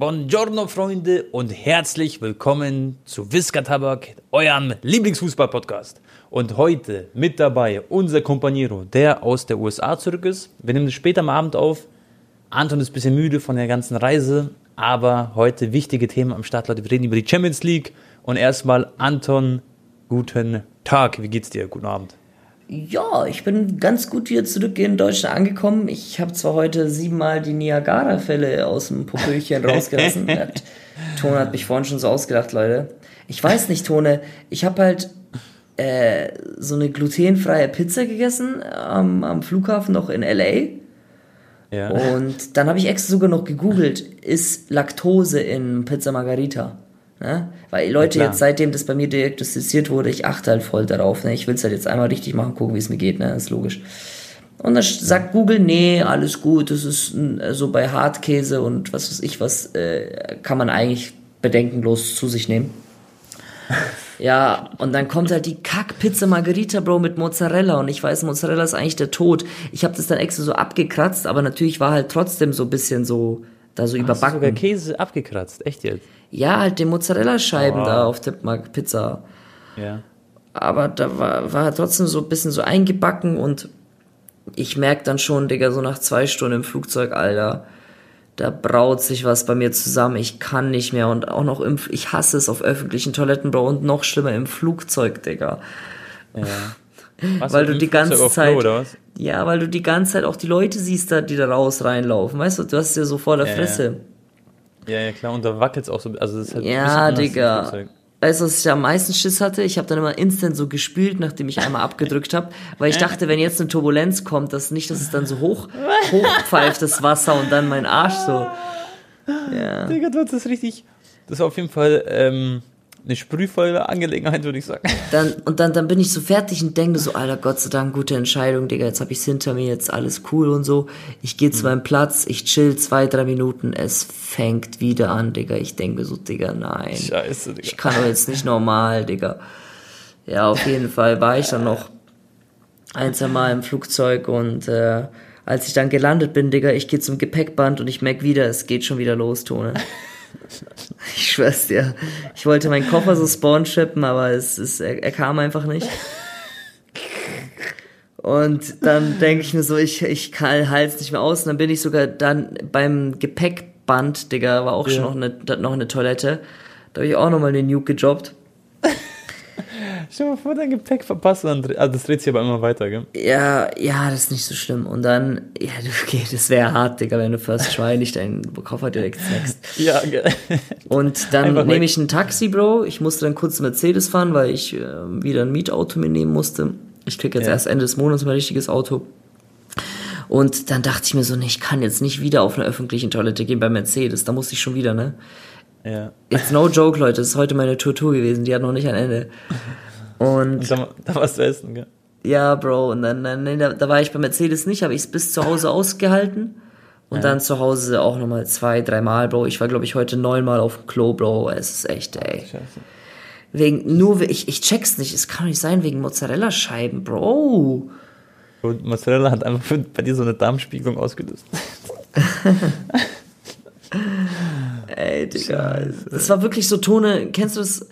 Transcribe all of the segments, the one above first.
Buongiorno, Freunde, und herzlich willkommen zu Whisker Tabak, eurem Lieblingsfußball-Podcast. Und heute mit dabei unser Companiero, der aus der USA zurück ist. Wir nehmen es später am Abend auf. Anton ist ein bisschen müde von der ganzen Reise, aber heute wichtige Themen am Start, Leute. Wir reden über die Champions League. Und erstmal, Anton, guten Tag. Wie geht's dir? Guten Abend. Ja, ich bin ganz gut wieder zurück in Deutschland angekommen. Ich habe zwar heute siebenmal die Niagara-Fälle aus dem Popöchen rausgelassen. Tone hat mich vorhin schon so ausgedacht, Leute. Ich weiß nicht, Tone, ich habe halt äh, so eine glutenfreie Pizza gegessen am, am Flughafen noch in L.A. Ja. Und dann habe ich extra sogar noch gegoogelt, ist Laktose in Pizza Margarita? Ne? Weil Leute, ja, jetzt seitdem das bei mir diagnostiziert wurde, ich achte halt voll darauf. Ne? Ich will es halt jetzt einmal richtig machen, gucken, wie es mir geht, ne? Das ist logisch. Und dann sagt Google, nee, alles gut, das ist so bei Hartkäse und was weiß ich was, äh, kann man eigentlich bedenkenlos zu sich nehmen. Ja, und dann kommt halt die Kackpizza Margarita, Bro, mit Mozzarella. Und ich weiß, Mozzarella ist eigentlich der Tod. Ich habe das dann extra so abgekratzt, aber natürlich war halt trotzdem so ein bisschen so, da so Hast überbacken. Du sogar Käse abgekratzt, echt jetzt? Ja, halt die Mozzarella-Scheiben oh. da auf der Pizza. Ja. Aber da war, war trotzdem so ein bisschen so eingebacken und ich merke dann schon, Digga, so nach zwei Stunden im Flugzeug, Alter, da braut sich was bei mir zusammen. Ich kann nicht mehr und auch noch im, ich hasse es auf öffentlichen Toiletten, Bro, und noch schlimmer im Flugzeug, Digga. Ja. Was, weil du die ganze Zeit, Klo, ja, weil du die ganze Zeit auch die Leute siehst, da, die da raus reinlaufen, weißt du, du hast ja so vor der ja, Fresse. Ja. Ja, ja, klar, und da wackelt es auch so. Also das ist halt ja, Digga. Weißt du, was ich am meisten Schiss hatte? Ich habe dann immer instant so gespült, nachdem ich einmal abgedrückt habe, weil ich dachte, wenn jetzt eine Turbulenz kommt, dass nicht, dass es dann so hoch hochpfeift, das Wasser und dann mein Arsch so. Ja. Digga, du hast das richtig. Das ist auf jeden Fall ähm, eine sprühvolle Angelegenheit, würde ich sagen. Dann, und dann, dann bin ich so fertig und denke so, Alter, Gott sei Dank, gute Entscheidung, Digga, jetzt habe ich's hinter mir, jetzt alles cool und so. Ich gehe zu mhm. meinem Platz, ich chill zwei, drei Minuten, es fängt wieder an, Digga. Ich denke so, Digga, nein. Scheiße, Digga. Ich kann doch jetzt nicht normal, Digga. Ja, auf jeden Fall war ich dann noch ein, zwei Mal im Flugzeug und äh, als ich dann gelandet bin, Digga, ich gehe zum Gepäckband und ich merk wieder, es geht schon wieder los, Tone. Ich schwör's dir. Ich wollte meinen Koffer so spawn shippen, aber es ist, er, er kam einfach nicht. Und dann denke ich mir so, ich, ich kann Hals nicht mehr aus. Und dann bin ich sogar dann beim Gepäckband, Digga, war auch ja. schon noch eine, noch eine Toilette. Da habe ich auch nochmal den Nuke gejobbt. Stell dir mal vor, dein Gepäck verpasst und dann, also das dreht sich aber immer weiter, gell? Ja, ja, das ist nicht so schlimm. Und dann, ja, okay, das wäre hart, Digga, wenn du First Try nicht deinen Koffer direkt snackst. ja, gell. Und dann nehme ich ein Taxi, Bro. Ich musste dann kurz Mercedes fahren, weil ich äh, wieder ein Mietauto mir nehmen musste. Ich krieg jetzt ja. erst Ende des Monats mein richtiges Auto. Und dann dachte ich mir so, nee, ich kann jetzt nicht wieder auf eine öffentliche Toilette gehen bei Mercedes. Da musste ich schon wieder, ne? Ja. It's no joke, Leute. Das ist heute meine Tour-Tour gewesen. Die hat noch nicht ein Ende. Und, und da, da warst du essen, gell? Ja, Bro. Und dann, dann da, da war ich bei Mercedes nicht, habe ich es bis zu Hause ausgehalten. Und ja. dann zu Hause auch nochmal zwei, dreimal, Bro. Ich war, glaube ich, heute neunmal auf dem Klo, Bro. Es ist echt, ey. Scheiße. Wegen, nur, ich, ich check's nicht. Es kann nicht sein, wegen Mozzarella-Scheiben, Bro. Und Mozzarella hat einfach bei dir so eine Darmspiegelung ausgelöst. Ey, Digga. Scheiße. Das war wirklich so Tone. Kennst du das?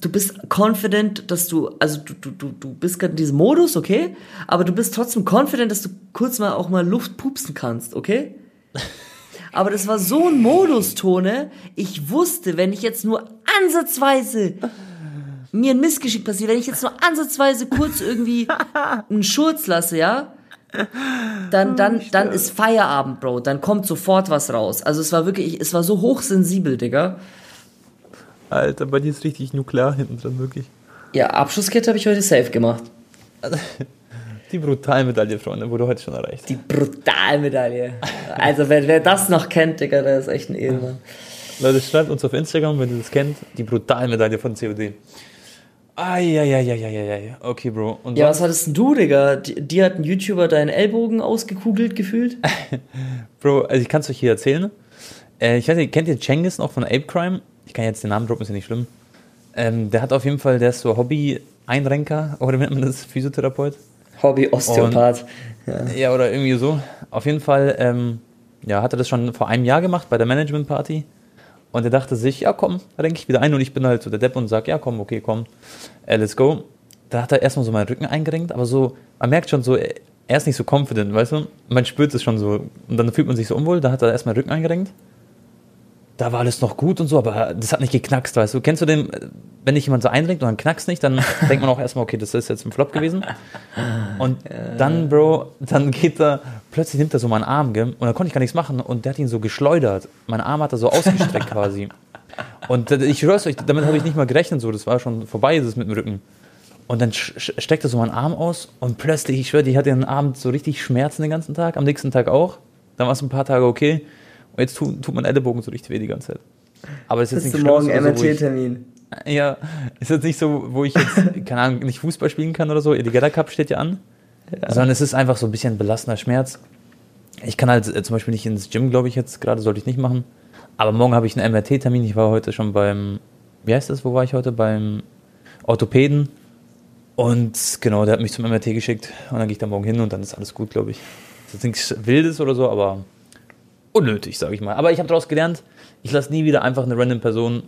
Du bist confident, dass du, also du, du, du, du bist gerade in diesem Modus, okay? Aber du bist trotzdem confident, dass du kurz mal auch mal Luft pupsen kannst, okay? Aber das war so ein Modus-Tone. Ich wusste, wenn ich jetzt nur ansatzweise mir ein Missgeschick passiert, wenn ich jetzt nur ansatzweise kurz irgendwie einen Schurz lasse, ja, dann, dann, dann ist Feierabend, Bro. Dann kommt sofort was raus. Also es war wirklich, es war so hochsensibel, Digga. Alter, bei dir ist richtig nuklear hinten dran, wirklich. Ja, Abschlusskette habe ich heute safe gemacht. Die Brutalmedaille, Freunde, wurde heute schon erreicht. Die Brutalmedaille. Also, wer, wer das noch kennt, Digga, der ist echt ein Ehemann. Leute, schreibt uns auf Instagram, wenn ihr das kennt, die Brutalmedaille von COD. Eieieiei. Okay, Bro. Und ja, was hattest denn du, Digga? Dir hat ein YouTuber deinen Ellbogen ausgekugelt gefühlt? Bro, also ich kann es euch hier erzählen. Äh, ich weiß nicht, kennt ihr Cengiz noch von Ape Crime? Ich kann jetzt den Namen droppen, ist ja nicht schlimm. Ähm, der hat auf jeden Fall, der ist so Hobby-Einrenker, oder nennt man das, Physiotherapeut? Hobby-Osteopath. Ja. ja. oder irgendwie so. Auf jeden Fall, ähm, ja, hatte das schon vor einem Jahr gemacht bei der Management Party. Und er dachte sich, ja komm, da denke ich wieder ein und ich bin halt so der Depp und sage, ja komm, okay, komm, äh, let's go. Da hat er erstmal so meinen Rücken eingerenkt, aber so, man merkt schon so, er ist nicht so confident, weißt du? Man spürt es schon so. Und dann fühlt man sich so unwohl, da hat er erstmal Rücken eingerenkt. Da war alles noch gut und so, aber das hat nicht geknackst, weißt du? Kennst du den, wenn dich jemand so einrenkt und dann knackst nicht, dann denkt man auch erstmal, okay, das ist jetzt ein Flop gewesen. Und dann, Bro, dann geht er, plötzlich nimmt er so meinen Arm, gell? Und dann konnte ich gar nichts machen und der hat ihn so geschleudert. Mein Arm hat er so ausgestreckt quasi. Und ich schwör's euch, damit habe ich nicht mal gerechnet, so, das war schon vorbei, ist es mit dem Rücken. Und dann steckt er so meinen Arm aus und plötzlich, ich schwöre, ich hatte den Abend so richtig Schmerzen den ganzen Tag, am nächsten Tag auch. Dann war es ein paar Tage okay. Und jetzt tut, tut mein Ellenbogen so richtig weh die ganze Zeit. Aber es ist jetzt nicht morgen MRT-Termin. So, ja, ist jetzt nicht so, wo ich jetzt, keine Ahnung, nicht Fußball spielen kann oder so. Eligella Cup steht ja an. Ja. Sondern es ist einfach so ein bisschen belastender Schmerz. Ich kann halt äh, zum Beispiel nicht ins Gym, glaube ich, jetzt gerade, sollte ich nicht machen. Aber morgen habe ich einen MRT-Termin. Ich war heute schon beim, wie heißt das, wo war ich heute? Beim Orthopäden. Und genau, der hat mich zum MRT geschickt und dann gehe ich da morgen hin und dann ist alles gut, glaube ich. Das ist nichts Wildes oder so, aber unnötig, sage ich mal. Aber ich habe daraus gelernt, ich lasse nie wieder einfach eine random Person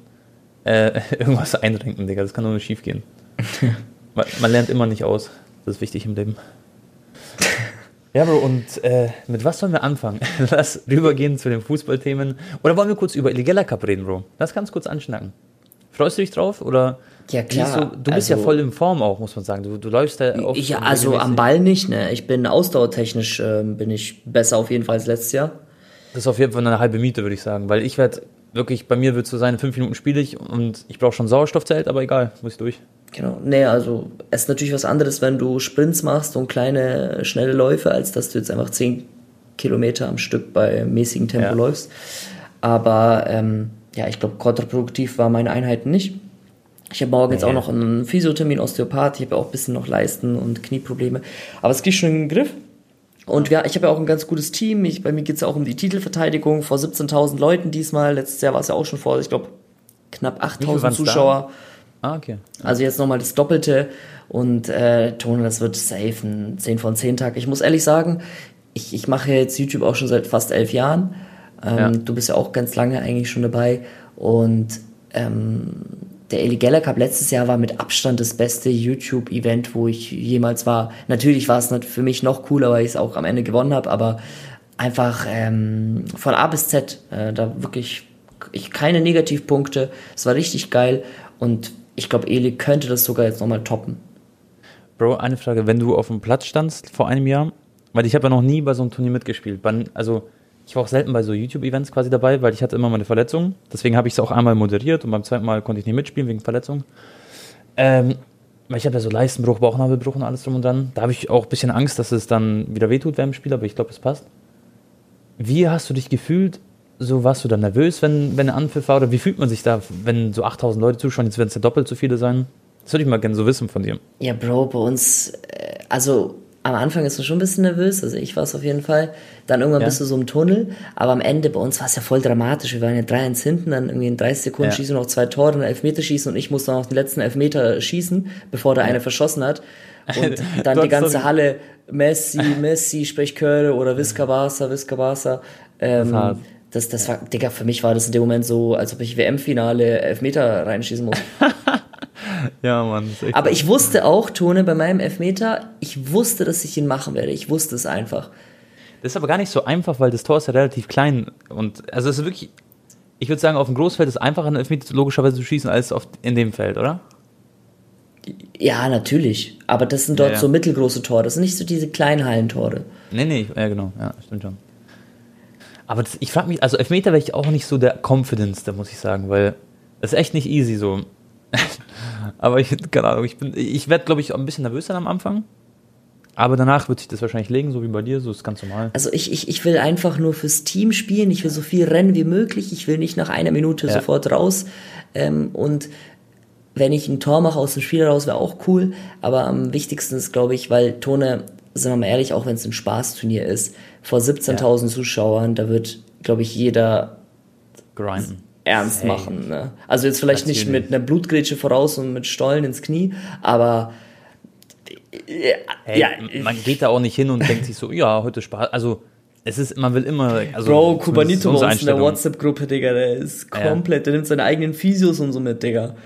äh, irgendwas einrenken, Digga. Das kann nur schief gehen. man, man, lernt immer nicht aus. Das ist wichtig im Leben. Ja, Bro, und äh, mit was sollen wir anfangen? Lass rübergehen zu den Fußballthemen. Oder wollen wir kurz über Illegella Cup reden, Bro? Lass ganz kurz anschnacken. Freust du dich drauf oder ja, klar. Du, du bist also, ja voll in Form auch, muss man sagen. Du, du läufst ja auch. Ich, also am Ball nicht, ne? Ich bin ausdauertechnisch äh, bin ich besser auf jeden Fall als letztes Jahr. Das ist auf jeden Fall eine halbe Miete, würde ich sagen. Weil ich werde wirklich, bei mir wird es so sein, fünf Minuten spiele ich und ich brauche schon Sauerstoffzelt, aber egal, muss ich durch. Genau. Nee, also es ist natürlich was anderes, wenn du Sprints machst und kleine, schnelle Läufe, als dass du jetzt einfach zehn Kilometer am Stück bei mäßigem Tempo ja. läufst. Aber ähm, ja, ich glaube, kontraproduktiv war meine Einheiten nicht. Ich habe morgen jetzt auch noch einen Physiothermin, Osteopath. Ich habe auch ein bisschen noch Leisten- und Knieprobleme. Aber es geht schon in den Griff. Und ja, ich habe ja auch ein ganz gutes Team. Ich, bei mir geht es ja auch um die Titelverteidigung vor 17.000 Leuten diesmal. Letztes Jahr war es ja auch schon vor, ich glaube, knapp 8.000 Zuschauer. Da? Ah, okay. Also jetzt nochmal das Doppelte. Und äh, Tone, das wird safe ein 10 von 10 Tag. Ich muss ehrlich sagen, ich, ich mache jetzt YouTube auch schon seit fast elf Jahren. Ähm, ja. Du bist ja auch ganz lange eigentlich schon dabei. Und ähm, der Eli Geller Cup letztes Jahr war mit Abstand das beste YouTube-Event, wo ich jemals war. Natürlich war es für mich noch cooler, weil ich es auch am Ende gewonnen habe, aber einfach ähm, von A bis Z, äh, da wirklich ich, keine Negativpunkte. Es war richtig geil und ich glaube, Eli könnte das sogar jetzt nochmal toppen. Bro, eine Frage, wenn du auf dem Platz standst vor einem Jahr, weil ich habe ja noch nie bei so einem Turnier mitgespielt. Also ich war auch selten bei so YouTube-Events quasi dabei, weil ich hatte immer meine Verletzung. Deswegen habe ich es auch einmal moderiert und beim zweiten Mal konnte ich nicht mitspielen wegen Verletzung. Ähm, ich habe ja so Leistenbruch, Bauchnabelbruch und alles drum und dran. Da habe ich auch ein bisschen Angst, dass es dann wieder wehtut während dem Spiel, aber ich glaube, es passt. Wie hast du dich gefühlt? So warst du dann nervös, wenn, wenn ein Anpfiff war? Oder wie fühlt man sich da, wenn so 8000 Leute zuschauen? Jetzt werden es ja doppelt so viele sein. Das würde ich mal gerne so wissen von dir. Ja, Bro, bei uns, äh, also am Anfang ist man schon ein bisschen nervös, also ich war es auf jeden Fall. Dann irgendwann ja. bist du so im Tunnel, aber am Ende bei uns war es ja voll dramatisch. Wir waren ja 3-1 hinten, dann irgendwie in 30 Sekunden ja. schießen wir noch zwei Tore, einen Elfmeter schießen und ich musste noch den letzten Elfmeter schießen, bevor der ja. eine verschossen hat. Und dann die ganze Halle Messi, Messi, Sprechchöre oder Visca Barca, Visca Barca. Ähm, das, das war, Digga, für mich war das in dem Moment so, als ob ich WM-Finale Elfmeter reinschießen muss. ja, Mann. Aber ich wusste auch, Tone, bei meinem Elfmeter, ich wusste, dass ich ihn machen werde. Ich wusste es einfach. Das ist aber gar nicht so einfach, weil das Tor ist ja relativ klein. Und also es ist wirklich, ich würde sagen, auf dem Großfeld ist es einfacher, einen Elfmeter logischerweise zu schießen, als auf, in dem Feld, oder? Ja, natürlich. Aber das sind dort ja, ja. so mittelgroße Tore. Das sind nicht so diese kleinen Hallentore. Nee, nee, ja, genau. Ja, stimmt schon. Aber das, ich frage mich, also Elfmeter wäre ich auch nicht so der Confidence, da muss ich sagen, weil das ist echt nicht easy so. Aber ich, keine Ahnung, ich bin, ich werde, glaube ich, ein bisschen nervös sein am Anfang. Aber danach wird sich das wahrscheinlich legen, so wie bei dir, so ist ganz normal. Also ich, ich, ich will einfach nur fürs Team spielen, ich will so viel rennen wie möglich, ich will nicht nach einer Minute ja. sofort raus. Ähm, und wenn ich ein Tor mache aus dem Spiel raus, wäre auch cool. Aber am wichtigsten ist, glaube ich, weil Tone, sind wir mal ehrlich, auch wenn es ein Spaßturnier ist, vor 17.000 ja. Zuschauern, da wird, glaube ich, jeder grinden ernst hey. machen. Ne? Also jetzt vielleicht Natürlich. nicht mit einer Blutgrätsche voraus und mit Stollen ins Knie, aber ja, hey, ja, man geht da auch nicht hin und denkt sich so, ja, heute Spaß. Also es ist, man will immer. Also Bro, Kubanito bei uns in der. WhatsApp-Gruppe, Digga, der ist komplett, der nimmt seine eigenen Physios und so mit, Digga.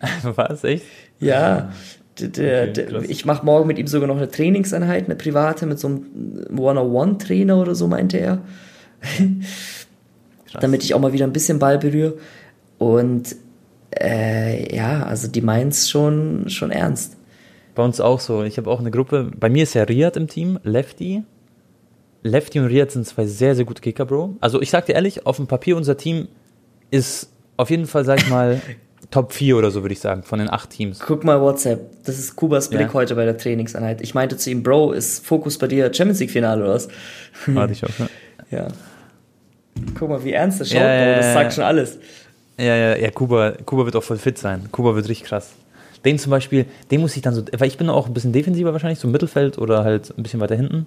Was, echt? Ja, der, der, der, krass. ich mache morgen mit ihm sogar noch eine Trainingseinheit, eine private mit so einem One-on-One-Trainer oder so, meinte er. Krass. damit ich auch mal wieder ein bisschen Ball berühre. Und äh, ja, also die meint's schon, schon ernst. Bei uns auch so. Ich habe auch eine Gruppe. Bei mir ist ja Riyad im Team, Lefty. Lefty und Riyad sind zwei sehr, sehr gute Kicker, Bro. Also ich sag dir ehrlich, auf dem Papier unser Team ist auf jeden Fall, sag ich mal, Top 4 oder so, würde ich sagen, von den acht Teams. Guck mal WhatsApp, das ist Kubas Blick Ja. heute bei der Trainingseinheit. Ich meinte zu ihm, Bro, ist Fokus bei dir Champions League Finale oder was? Warte ich auch, ne? Ja. Guck mal, wie ernst das schaut, Ja, ja, das sagt schon alles. Ja, ja, ja, Kuba, Kuba wird auch voll fit sein. Kuba wird richtig krass. Den zum Beispiel, den muss ich dann so, weil ich bin auch ein bisschen defensiver wahrscheinlich, so im Mittelfeld oder halt ein bisschen weiter hinten.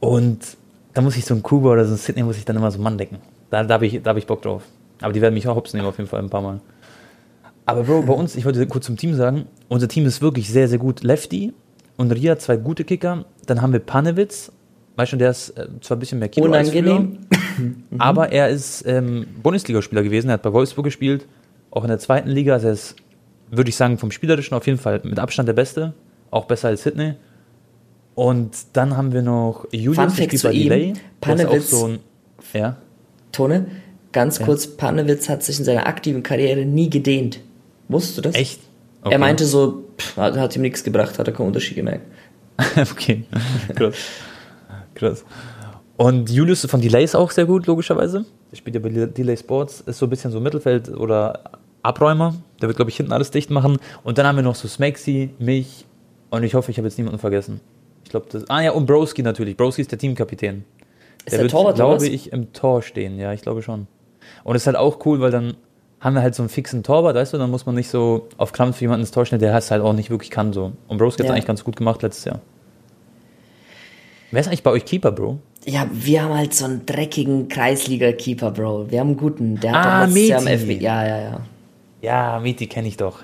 Und da muss ich so ein Kuba oder so ein Sydney muss ich dann immer so einen Mann decken. Da, da habe ich, da hab ich Bock drauf. Aber die werden mich auch hops nehmen auf jeden Fall ein paar Mal. Aber Bro, bei uns, ich wollte kurz zum Team sagen, unser Team ist wirklich sehr, sehr gut. Lefty und Ria, zwei gute Kicker. Dann haben wir Panewitz, weißt du, der ist äh, zwar ein bisschen mehr Kilo als früher, Unangenehm. aber er ist ähm, Bundesligaspieler gewesen, er hat bei Wolfsburg gespielt, auch in der zweiten Liga. Also er ist, würde ich sagen, vom Spielerischen auf jeden Fall mit Abstand der Beste, auch besser als Sydney. Und dann haben wir noch Julius, Fun der Fact spielt zu bei Delay. Der ist auch Panewitz- so ein, ja, Tone, ganz kurz, Panewitz hat sich in seiner aktiven Karriere nie gedehnt. Wusstest du das? echt? Er meinte so, pff, hat, hat ihm nichts gebracht, hat er keinen Unterschied gemerkt. okay, krass. Krass. Und Julius von Delay ist auch sehr gut, logischerweise. Der spielt ja bei Delay Sports, ist so ein bisschen so Mittelfeld oder Abräumer. Der wird, glaube ich, hinten alles dicht machen. Und dann haben wir noch so Smexy, mich und ich hoffe, ich habe jetzt niemanden vergessen. Ich glaube, das. Ah ja, und Broski natürlich. Broski ist der Teamkapitän. Ist der wird, Torwart, glaube ich, im Tor stehen. Ja, ich glaube schon. Und es ist halt auch cool, weil dann haben wir halt so einen fixen Torwart, weißt du, dann muss man nicht so auf Krampf für jemanden ins Tor stellen, der es halt auch nicht wirklich kann. So. Und Broski hat es Ja. eigentlich ganz gut gemacht letztes Jahr. Wer ist eigentlich bei euch Keeper, Bro? Ja, wir haben halt so einen dreckigen Kreisliga-Keeper, Bro. Wir haben einen guten. Der hat Ah, doch letztes Meti. FB. Ja, ja, ja. Ja, Miti kenne ich doch.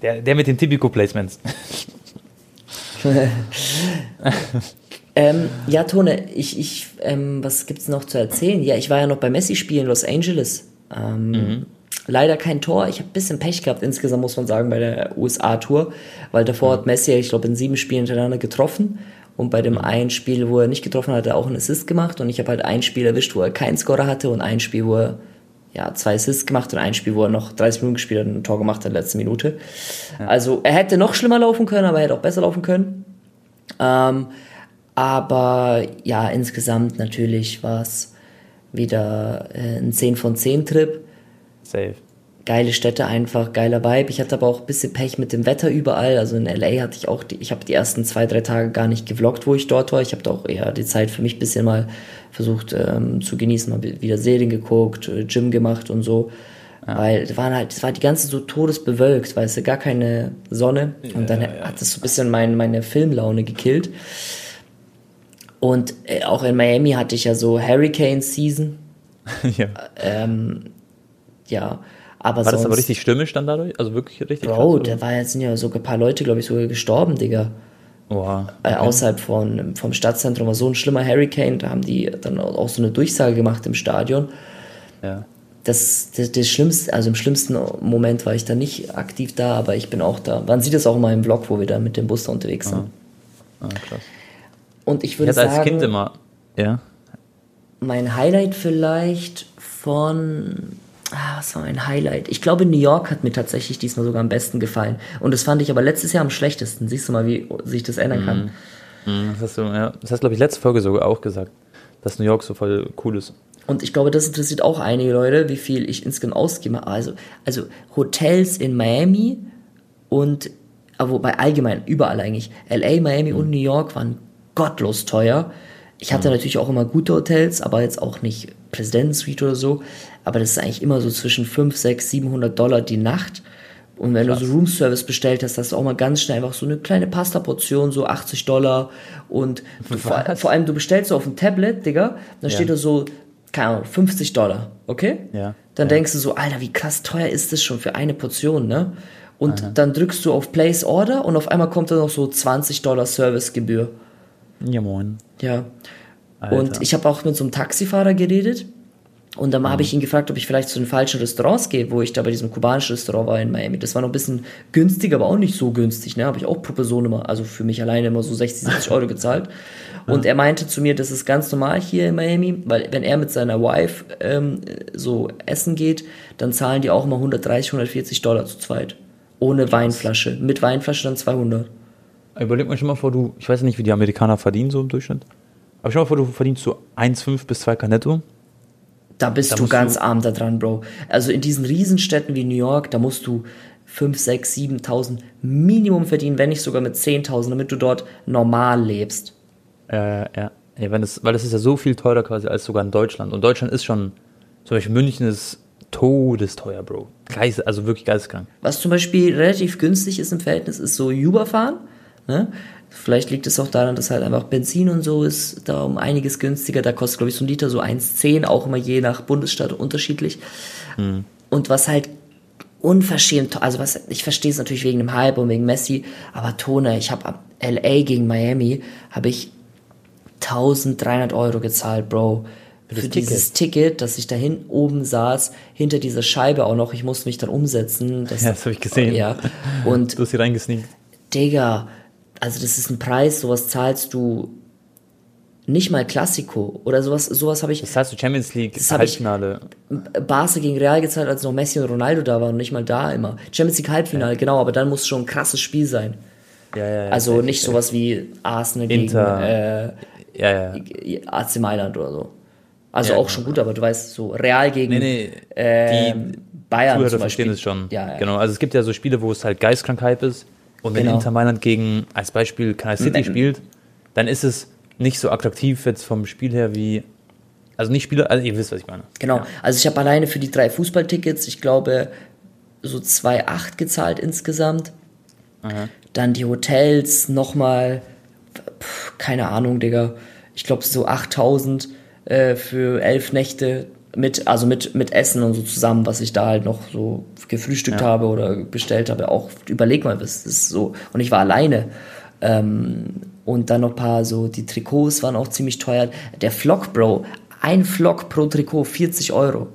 Der, der mit den Typico-Placements. Ähm, ja, Tone, ich, ich, ähm, was gibt's noch zu erzählen? Ja, ich war ja noch bei Messi-Spielen in Los Angeles. Ähm, Mhm. Leider kein Tor. Ich habe ein bisschen Pech gehabt insgesamt, muss man sagen, bei der USA-Tour, weil davor Mhm. hat Messi, ich glaube, in sieben Spielen hintereinander getroffen. Und bei Mhm. dem einen Spiel, wo er nicht getroffen hat, hat er auch einen Assist gemacht. Und ich habe halt ein Spiel erwischt, wo er keinen Scorer hatte und ein Spiel, wo er ja, zwei Assists gemacht und ein Spiel, wo er noch 30 Minuten gespielt hat und ein Tor gemacht hat in der letzten Minute. Also er hätte noch schlimmer laufen können, aber er hätte auch besser laufen können. Ähm, aber ja, insgesamt natürlich war es wieder äh, ein 10 von 10 Trip. Safe. Geile Städte einfach, geiler Vibe. Ich hatte aber auch ein bisschen Pech mit dem Wetter überall. Also in LA hatte ich auch, die, ich habe die ersten zwei, drei Tage gar nicht gevloggt, wo ich dort war. Ich habe da auch eher die Zeit für mich ein bisschen mal versucht ähm, zu genießen, mal wieder Serien geguckt, äh, Gym gemacht und so. Weil es waren halt, es war die ganze so todesbewölkt, weißt du, gar keine Sonne. und dann hat das so ein bisschen mein, meine Filmlaune gekillt. Und äh, auch in Miami hatte ich ja so Hurricane Season. ja. Ja, aber War sonst, das aber richtig stürmisch dann dadurch? Also wirklich richtig Bro, krass, da war jetzt sind ja sogar ein paar Leute, glaube ich, sogar gestorben, Digga. oder? Oha. Äh, außerhalb von, vom Stadtzentrum war so ein schlimmer Hurricane, da haben die dann auch so eine Durchsage gemacht im Stadion. Ja. Das, das, das Schlimmste, also im schlimmsten Moment war ich da nicht aktiv da, aber ich bin auch da. Man sieht das auch mal im Vlog, wo wir da mit dem Bus da unterwegs sind. Ah, krass. Und ich Ich würde als sagen, Kind immer. Ja. mein Highlight vielleicht von. Ah, was war mein Highlight? Ich glaube, New York hat mir tatsächlich diesmal sogar am besten gefallen. Und das fand ich aber letztes Jahr am schlechtesten. Siehst du mal, wie sich das ändern kann. Mhm, Das hast du, ja. Das hast glaube ich, letzte Folge sogar auch gesagt, dass New York so voll cool ist. Und ich glaube, das interessiert auch einige Leute, wie viel ich insgesamt ausgebe. Also, also Hotels in Miami und, aber wobei allgemein, überall eigentlich. LA, Miami und New York waren gottlos teuer. Ich hatte natürlich auch immer gute Hotels, aber jetzt auch nicht Präsidentensuite oder so. Aber das ist eigentlich immer so zwischen 5, 6, 700 Dollar die Nacht. Und wenn du so Roomservice bestellt hast, hast du auch mal ganz schnell einfach so eine kleine Pasta-Portion, so 80 Dollar. Und vor, vor allem, du bestellst so auf dem Tablet, Digga, dann Ja. steht da so, keine Ahnung, 50 Dollar, okay? Ja. Dann Ja. denkst du so, Alter, wie krass teuer ist das schon für eine Portion, ne? Und dann drückst du auf Place Order und auf einmal kommt da noch so 20 Dollar Servicegebühr. Ja, moin. Ja. Und ich habe auch mit so einem Taxifahrer geredet. Und dann habe ich ihn gefragt, ob ich vielleicht zu den falschen Restaurants gehe, wo ich da bei diesem kubanischen Restaurant war in Miami. Das war noch ein bisschen günstiger, aber auch nicht so günstig. Ne? Habe ich auch pro Person immer, also für mich alleine immer so 60, 70 Euro gezahlt. Und er meinte zu mir, das ist ganz normal hier in Miami, weil wenn er mit seiner Wife ähm, so essen geht, dann zahlen die auch immer 130, 140 Dollar zu zweit. Ohne Weinflasche. Mit Weinflasche dann 200. Überleg mal schon mal vor, du, ich weiß nicht, wie die Amerikaner verdienen so im Durchschnitt. Aber schon mal vor, du verdienst so 1,5 bis 2 netto. Da bist Da du ganz du- arm da dran, Bro. Also in diesen Riesenstädten wie New York, da musst du 5, 6, 7.000 Minimum verdienen, wenn nicht sogar mit 10.000, damit du dort normal lebst. Ja, ja, ja. wenn das, weil das ist ja so viel teurer quasi als sogar in Deutschland. Und Deutschland ist schon, zum Beispiel München ist todesteuer, Bro. Geist, also wirklich geisteskrank. Was zum Beispiel relativ günstig ist im Verhältnis, ist so Uber fahren. Ne? Vielleicht liegt es auch daran, dass halt einfach Benzin und so ist da um einiges günstiger. Da kostet, glaube ich, so ein Liter so 1,10, auch immer je nach Bundesstaat unterschiedlich. Und was halt unverschämt, also was, ich verstehe es natürlich wegen dem Hype und wegen Messi, aber Tone, ich habe ab LA gegen Miami, habe ich 1300 Euro gezahlt, Bro. Für, das dieses Ticket, dass ich da hinten oben saß, hinter dieser Scheibe auch noch, ich musste mich dann umsetzen. Das, Ja, das hab ich gesehen. Ja. Und Du hast hier reingesneakt. Digga, also das ist ein Preis, sowas zahlst du nicht mal Klassiko oder sowas, sowas habe ich Das heißt, du Champions League, Das hab ich- Halbfinale. Barca gegen Real gezahlt, als noch Messi und Ronaldo da waren und nicht mal da immer. Champions League Halbfinale, genau, aber dann muss schon ein krasses Spiel sein. Ja, ja, ja. Also safe, nicht sowas wie Arsenal Inter. gegen Ja, ja. äh, AC Mailand oder so. Also Ja, auch genau. schon gut, aber du weißt, so Real gegen Nee, nee. ähm, die Bayern Zuhörer zum verstehen Beispiel. es schon. Ja, ja. Genau. Also es gibt ja so Spiele, wo es halt geistkrank Hype ist. Und wenn Genau. Inter Mailand gegen, als Beispiel, Canal City Mm, spielt, dann ist es nicht so attraktiv jetzt vom Spiel her wie. Also nicht Spieler, also ihr wisst, was ich meine. Genau. Also ich habe alleine für die drei Fußballtickets, ich glaube, so 2,8 gezahlt insgesamt. Dann die Hotels nochmal, keine Ahnung, Digga. Ich glaube so 8000 äh, für elf Nächte mit, also mit, mit Essen und so zusammen, was ich da halt noch so gefrühstückt Ja. habe oder bestellt habe. Auch überleg mal, das ist so. Und ich war alleine. Ähm, und dann noch ein paar so, die Trikots waren auch ziemlich teuer. Der Flock, Bro, ein Flock pro Trikot, 40 Euro.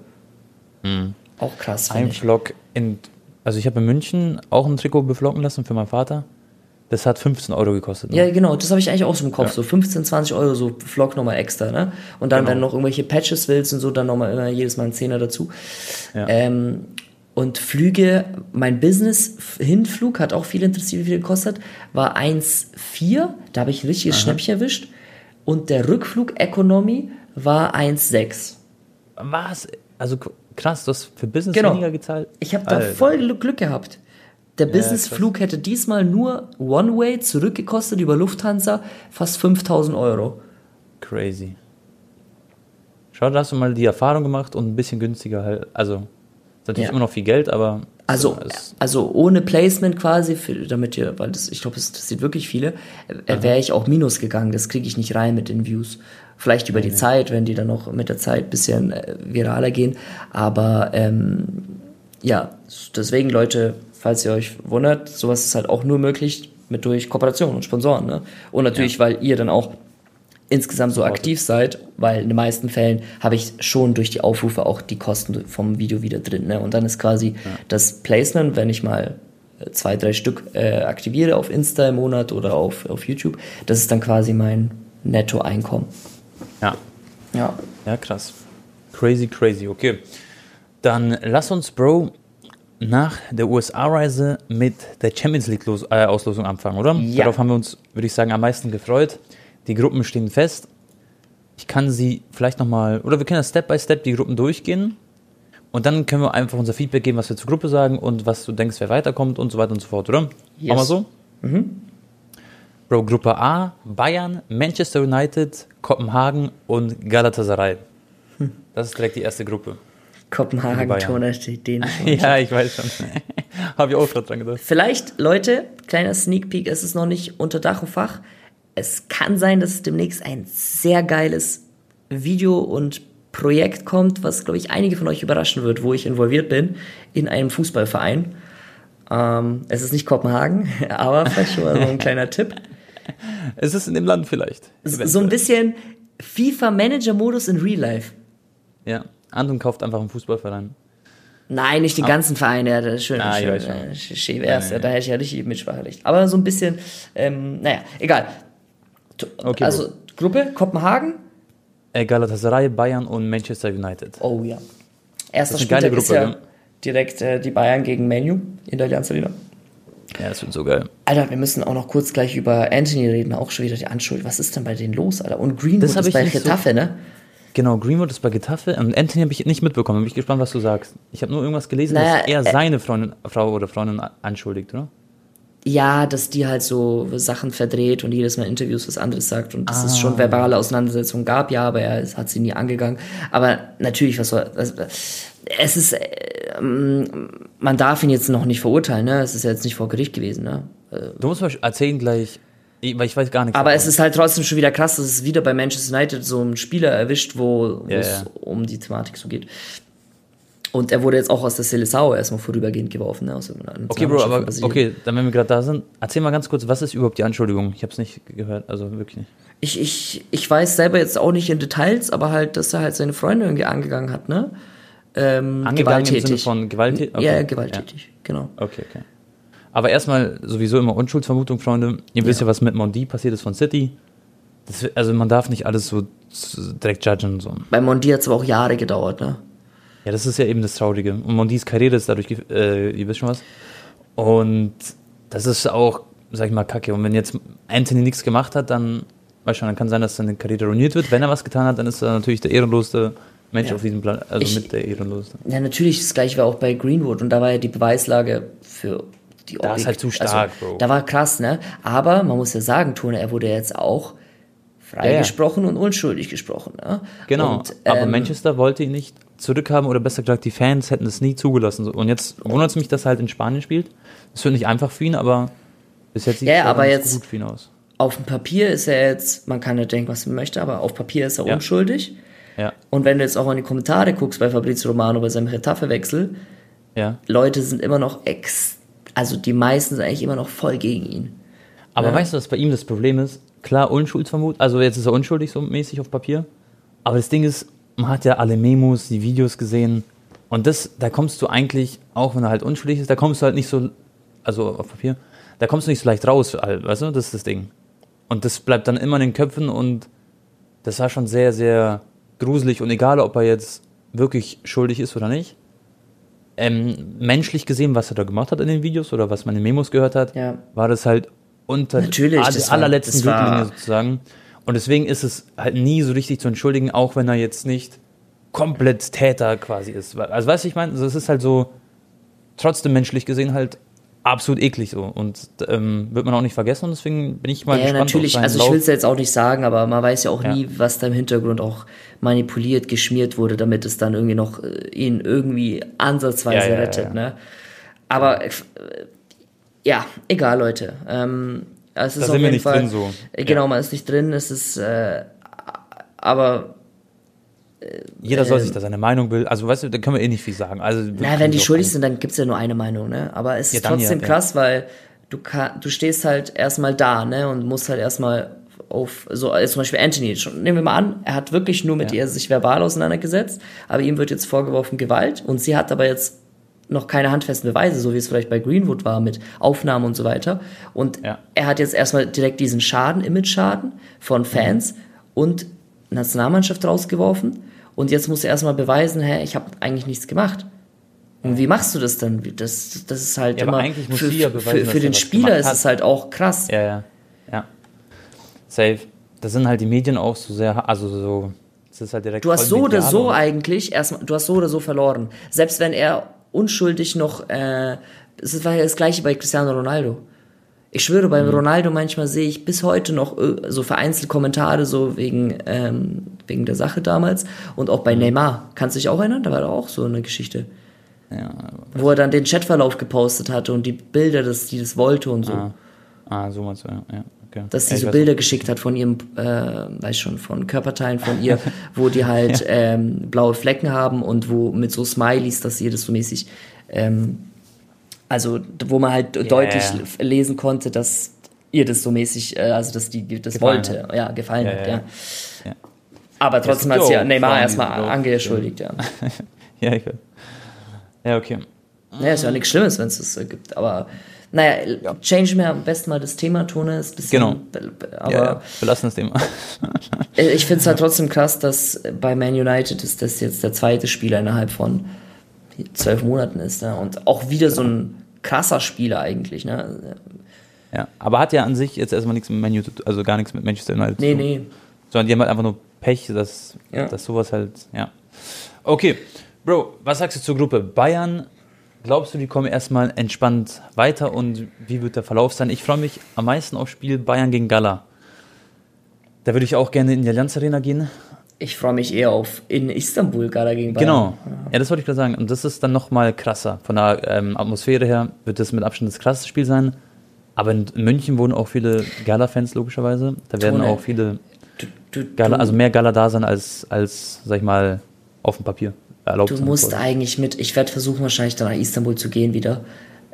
Auch krass, Ein ich. Vlog in. Also ich habe in München auch ein Trikot beflocken lassen für meinen Vater. Das hat 15 Euro gekostet. Ne? Ja, genau, das habe ich eigentlich auch so im Kopf. Ja. So 15, 20 Euro, so Vlog nochmal extra, ne? Und dann, Genau. wenn du noch irgendwelche Patches willst und so, dann nochmal immer jedes Mal ein Zehner dazu. Ja. Ähm, und Flüge, mein Business-Hinflug hat auch viel interessiert, wie viel gekostet, war 1,4, da habe ich ein richtiges Schnäppchen erwischt. Und der Rückflug Economy war 1,6. Was? Also krass, du hast für Business Genau. weniger gezahlt? Ich habe da voll Glück gehabt. Der Businessflug hätte diesmal nur One-Way zurückgekostet über Lufthansa fast 5000 Euro. Crazy. Schau, da hast du mal die Erfahrung gemacht und ein bisschen günstiger halt. Also, ist natürlich Ja. immer noch viel Geld, aber. Also, also ohne Placement quasi, für, damit ihr, weil das, ich glaube, das interessiert wirklich viele, äh, wäre ich auch minus gegangen. Das kriege ich nicht rein mit den Views. Vielleicht über die Zeit, wenn die dann noch mit der Zeit ein bisschen äh, viraler gehen. Aber ähm, ja, deswegen, Leute, falls ihr euch wundert, sowas ist halt auch nur möglich mit durch Kooperation und Sponsoren. Ne? Und natürlich, weil ihr dann auch insgesamt so aktiv seid, weil in den meisten Fällen habe ich schon durch die Aufrufe auch die Kosten vom Video wieder drin. Ne? Und dann ist quasi das Placement, wenn ich mal äh, zwei, drei Stück äh, aktiviere auf Insta im Monat oder auf, auf YouTube, das ist dann quasi mein Nettoeinkommen. Ja. Ja. Ja, krass. Crazy, crazy. Okay. Dann lass uns, Bro, nach der USA-Reise mit der Champions League-Auslosung anfangen, oder? Ja. Darauf haben wir uns, würde ich sagen, am meisten gefreut. Die Gruppen stehen fest. Ich kann sie vielleicht nochmal, oder wir können ja Step by Step die Gruppen durchgehen. Und dann können wir einfach unser Feedback geben, was wir zur Gruppe sagen und was du denkst, wer weiterkommt und so weiter und so fort, oder? Yes. Machen wir so? Bro, Gruppe A, Bayern, Manchester United, Kopenhagen und Galatasaray. Das ist direkt die erste Gruppe. Kopenhagen, Bayern. Turner steht den. Ja, ich weiß schon. Habe ich auch gerade dran gedacht. Vielleicht, Leute, kleiner Sneak Peek, es ist noch nicht unter Dach und Fach. Es kann sein, dass es demnächst ein sehr geiles Video und Projekt kommt, was, glaube ich, einige von euch überraschen wird, wo ich involviert bin, in einem Fußballverein. Ähm, es ist nicht Kopenhagen, aber vielleicht schon mal so ein kleiner Tipp. Es ist in dem Land vielleicht. So ein bisschen FIFA-Manager-Modus in Real Life. Ja. Anton kauft einfach einen Fußballverein. Nein, nicht den ganzen Verein, ja, das ist schön, Ah, schön, äh, schön wär's, Ja, ja, ja, da hätte ich ja richtig Mitspracherecht. Aber so ein bisschen, ähm, naja, egal. Okay, also, Gruppe, Kopenhagen, Äh, Galatasaray, Bayern und Manchester United. oh ja. Erster Das ist eine geile Spieltag ist Gruppe, ja ne? direkt äh, die Bayern gegen Menu in der Allianz Arena. Ja, das wird so geil. Alter, wir müssen auch noch kurz gleich über Anthony reden, auch schon wieder die Anschuld. Was ist denn bei denen los, Alter? Und Greenwood Das ist ich bei nicht so- Getafe, ne? Genau, Greenwood ist bei Getafe und Anthony habe ich nicht mitbekommen. Bin ich gespannt, was du sagst. Ich habe nur irgendwas gelesen, Naja, dass er äh, seine Freundin, Frau oder Freundin anschuldigt, oder? Ja, dass die halt so Sachen verdreht und jedes Mal in Interviews was anderes sagt und dass es Ah. schon verbale Auseinandersetzungen gab, ja, aber er hat sie nie angegangen. Aber natürlich, was soll, also, es ist, äh, ähm, man darf ihn jetzt noch nicht verurteilen, ne? Es ist ja jetzt nicht vor Gericht gewesen, ne? Du musst mal erzählen gleich, ich- weil ich weiß gar nichts. Aber davon. es ist halt trotzdem schon wieder krass, dass es wieder bei Manchester United so einen Spieler erwischt, wo Ja, es ja. um die Thematik so geht. Und er wurde jetzt auch aus der Seleção erstmal vorübergehend geworfen, ne? Okay, Bro, aber okay, dann wenn wir gerade da sind, erzähl mal ganz kurz, was ist überhaupt die Anschuldigung? Ich habe es nicht gehört, also wirklich nicht. Ich, ich, ich weiß selber jetzt auch nicht in Details, aber halt, dass er halt seine Freunde irgendwie angegangen hat, ne? Ähm, Angegangen im Sinne von gewalttätig? Ja, ja, gewalttätig, genau. Ja. Okay, okay. Aber erstmal sowieso immer Unschuldsvermutung, Freunde. Ihr wisst Ja. was mit Mondi passiert ist von City. Das, also man darf nicht alles so direkt judgen so. Bei Mondi hat es aber auch Jahre gedauert, ne? Ja, das ist ja eben das Traurige. Und Mondis Karriere ist dadurch, äh, ihr wisst schon was. Und das ist auch, sag ich mal, kacke. Und wenn jetzt Anthony nichts gemacht hat, dann, weißt du, dann kann sein, dass seine Karriere ruiniert wird. Wenn er was getan hat, dann ist er natürlich der ehrenloseste Mensch Ja. auf diesem Plan, also Ich- mit der ehrenloseste. Ja, natürlich, das gleiche war auch bei Greenwood und da war ja die Beweislage für die Da ist halt zu stark, Bro. Da war krass, ne? Aber man muss ja sagen, Tone, er wurde jetzt auch Ja, ja. freigesprochen und unschuldig gesprochen, ne? Genau. Und, aber ähm, Manchester wollte ihn nicht zurückhaben oder besser gesagt, die Fans hätten es nie zugelassen. Und jetzt wundert es mich, dass er halt in Spanien spielt. Das wird nicht einfach für ihn, aber bis jetzt sieht Ja, es aber gut für ihn aus. auf dem Papier ist er jetzt, man kann ja denken, was man möchte, aber auf Papier ist er Ja. unschuldig. Ja, Und wenn du jetzt auch in die Kommentare guckst bei Fabrizio Romano bei seinem Retafe-Wechsel, ja. Leute sind immer noch ex, also die meisten sind eigentlich immer noch voll gegen ihn. Aber Ja. weißt du, was bei ihm das Problem ist? Klar, Unschuldsvermut, also jetzt ist er unschuldig so mäßig auf Papier. Aber das Ding ist, man hat ja alle Memos, die Videos gesehen. Und das, da kommst du eigentlich, auch wenn er halt unschuldig ist, da kommst du halt nicht so, also auf Papier, da kommst du nicht so leicht raus, weißt du, das ist das Ding. Und das bleibt dann immer in den Köpfen und das war schon sehr, sehr gruselig und egal, ob er jetzt wirklich schuldig ist oder nicht. Ähm, menschlich gesehen, was er da gemacht hat in den Videos oder was man in Memos gehört hat, Ja. war das halt unter Natürlich, das war- allerletzten Gürtellinie sozusagen. Und deswegen ist es halt nie so richtig zu entschuldigen, auch wenn er jetzt nicht komplett Täter quasi ist. Also weißt du, ich meine, also es ist halt so trotzdem menschlich gesehen halt absolut eklig so und ähm, wird man auch nicht vergessen und deswegen bin ich mal Ja, gespannt natürlich, auf seinen also ich will es ja jetzt auch nicht sagen, aber man weiß ja auch Ja. nie, was da im Hintergrund auch manipuliert, geschmiert wurde, damit es dann irgendwie noch äh, ihn irgendwie ansatzweise Ja, ja, ja, rettet, ja. ne? Aber äh, ja, egal, Leute. Ähm, es ist Da auf sind wir jeden nicht Fall, drin so. Genau, Ja. man ist nicht drin, es ist äh, aber Jeder soll ähm, sich da seine Meinung bilden. Also weißt du, da können wir eh nicht viel sagen. Also Na, wenn die schuldig sind, dann gibt's ja nur eine Meinung, ne? Aber es Ja, ist dann trotzdem ja, ja. krass, weil du kann, du stehst halt erstmal da, ne? Und musst halt erstmal auf, so also zum Beispiel Anthony, schon, nehmen wir mal an, er hat wirklich nur mit Ja. ihr sich verbal auseinandergesetzt, aber ihm wird jetzt vorgeworfen Gewalt und sie hat aber jetzt noch keine handfesten Beweise, so wie es vielleicht bei Greenwood war mit Aufnahmen und so weiter. Und Ja. er hat jetzt erstmal direkt diesen Schaden, Image-Schaden von Fans und Nationalmannschaft rausgeworfen. Und jetzt muss er erstmal beweisen, hä, ich habe eigentlich nichts gemacht. Und wie machst du das dann? Das, das ist halt Ja, immer. eigentlich muss für, ja beweisen, für, für den Spieler ist es halt auch krass. Ja, ja. Ja. Safe. Da sind halt die Medien auch so sehr, also so, es ist halt direkt Du hast so oder so und- eigentlich erstmal, du hast so oder so verloren. Selbst wenn er unschuldig noch, äh, es war ja das gleiche bei Cristiano Ronaldo. Ich schwöre, Mhm. bei Ronaldo manchmal sehe ich bis heute noch äh, so vereinzelt Kommentare so wegen, ähm, wegen der Sache damals. Und auch bei Mhm. Neymar. Kannst du dich auch erinnern? Da war da auch so eine Geschichte. Ja, Wo er dann den Chatverlauf gepostet hatte und die Bilder, dass die das wollte und so. ah, ah, so meinst du, ja. ja okay. Dass sie ja, so Bilder geschickt hat von ihrem, äh, weiß schon, von Körperteilen von ihr, wo die halt ähm, blaue Flecken haben und wo mit so Smileys, dass ihr das so mäßig, ähm, also wo man halt deutlich ja. l- lesen konnte, dass ihr das so mäßig, äh, also dass die das Gefallen wollte, ja, gefallen Ja, hat, ja, ja. Aber trotzdem hat sich ja Neymar erstmal angeschuldigt, ja. ja, ich Ja, okay. Ja, ist ja nichts Schlimmes, wenn es das gibt, aber naja, ja. change mir am besten mal das Thema, Tone ist ein bisschen. Genau. Aber ja, ja. belassen das Thema. ich finde es halt trotzdem krass, dass bei Man United ist das jetzt der zweite Spieler innerhalb von zwölf Monaten ist. Ne? Und auch wieder so ein krasser Spieler eigentlich. Ne? Ja, aber hat ja an sich jetzt erstmal nichts mit Manu, also gar nichts mit Manchester United nee, zu tun. Nee, nee. Sondern die haben halt einfach nur Pech, dass, ja. dass sowas halt, ja. Okay, Bro, was sagst du zur Gruppe? Bayern, Glaubst du, die kommen erstmal entspannt weiter und wie wird der Verlauf sein? Ich freue mich am meisten auf Spiel Bayern gegen Gala. Da würde ich auch gerne in die Allianz Arena gehen. Ich freue mich eher auf in Istanbul Gala gegen Bayern. Genau, ja, das wollte ich gerade sagen. Und das ist dann nochmal krasser. Von der ähm, Atmosphäre her wird das mit Abstand das krasseste Spiel sein. Aber in München wohnen auch viele Gala-Fans logischerweise. Da werden Tone. auch viele du, du, Gala, also mehr Gala da sein als, als, sag ich mal, auf dem Papier erlaubt Du musst soll. eigentlich mit, ich werde versuchen wahrscheinlich dann nach Istanbul zu gehen wieder.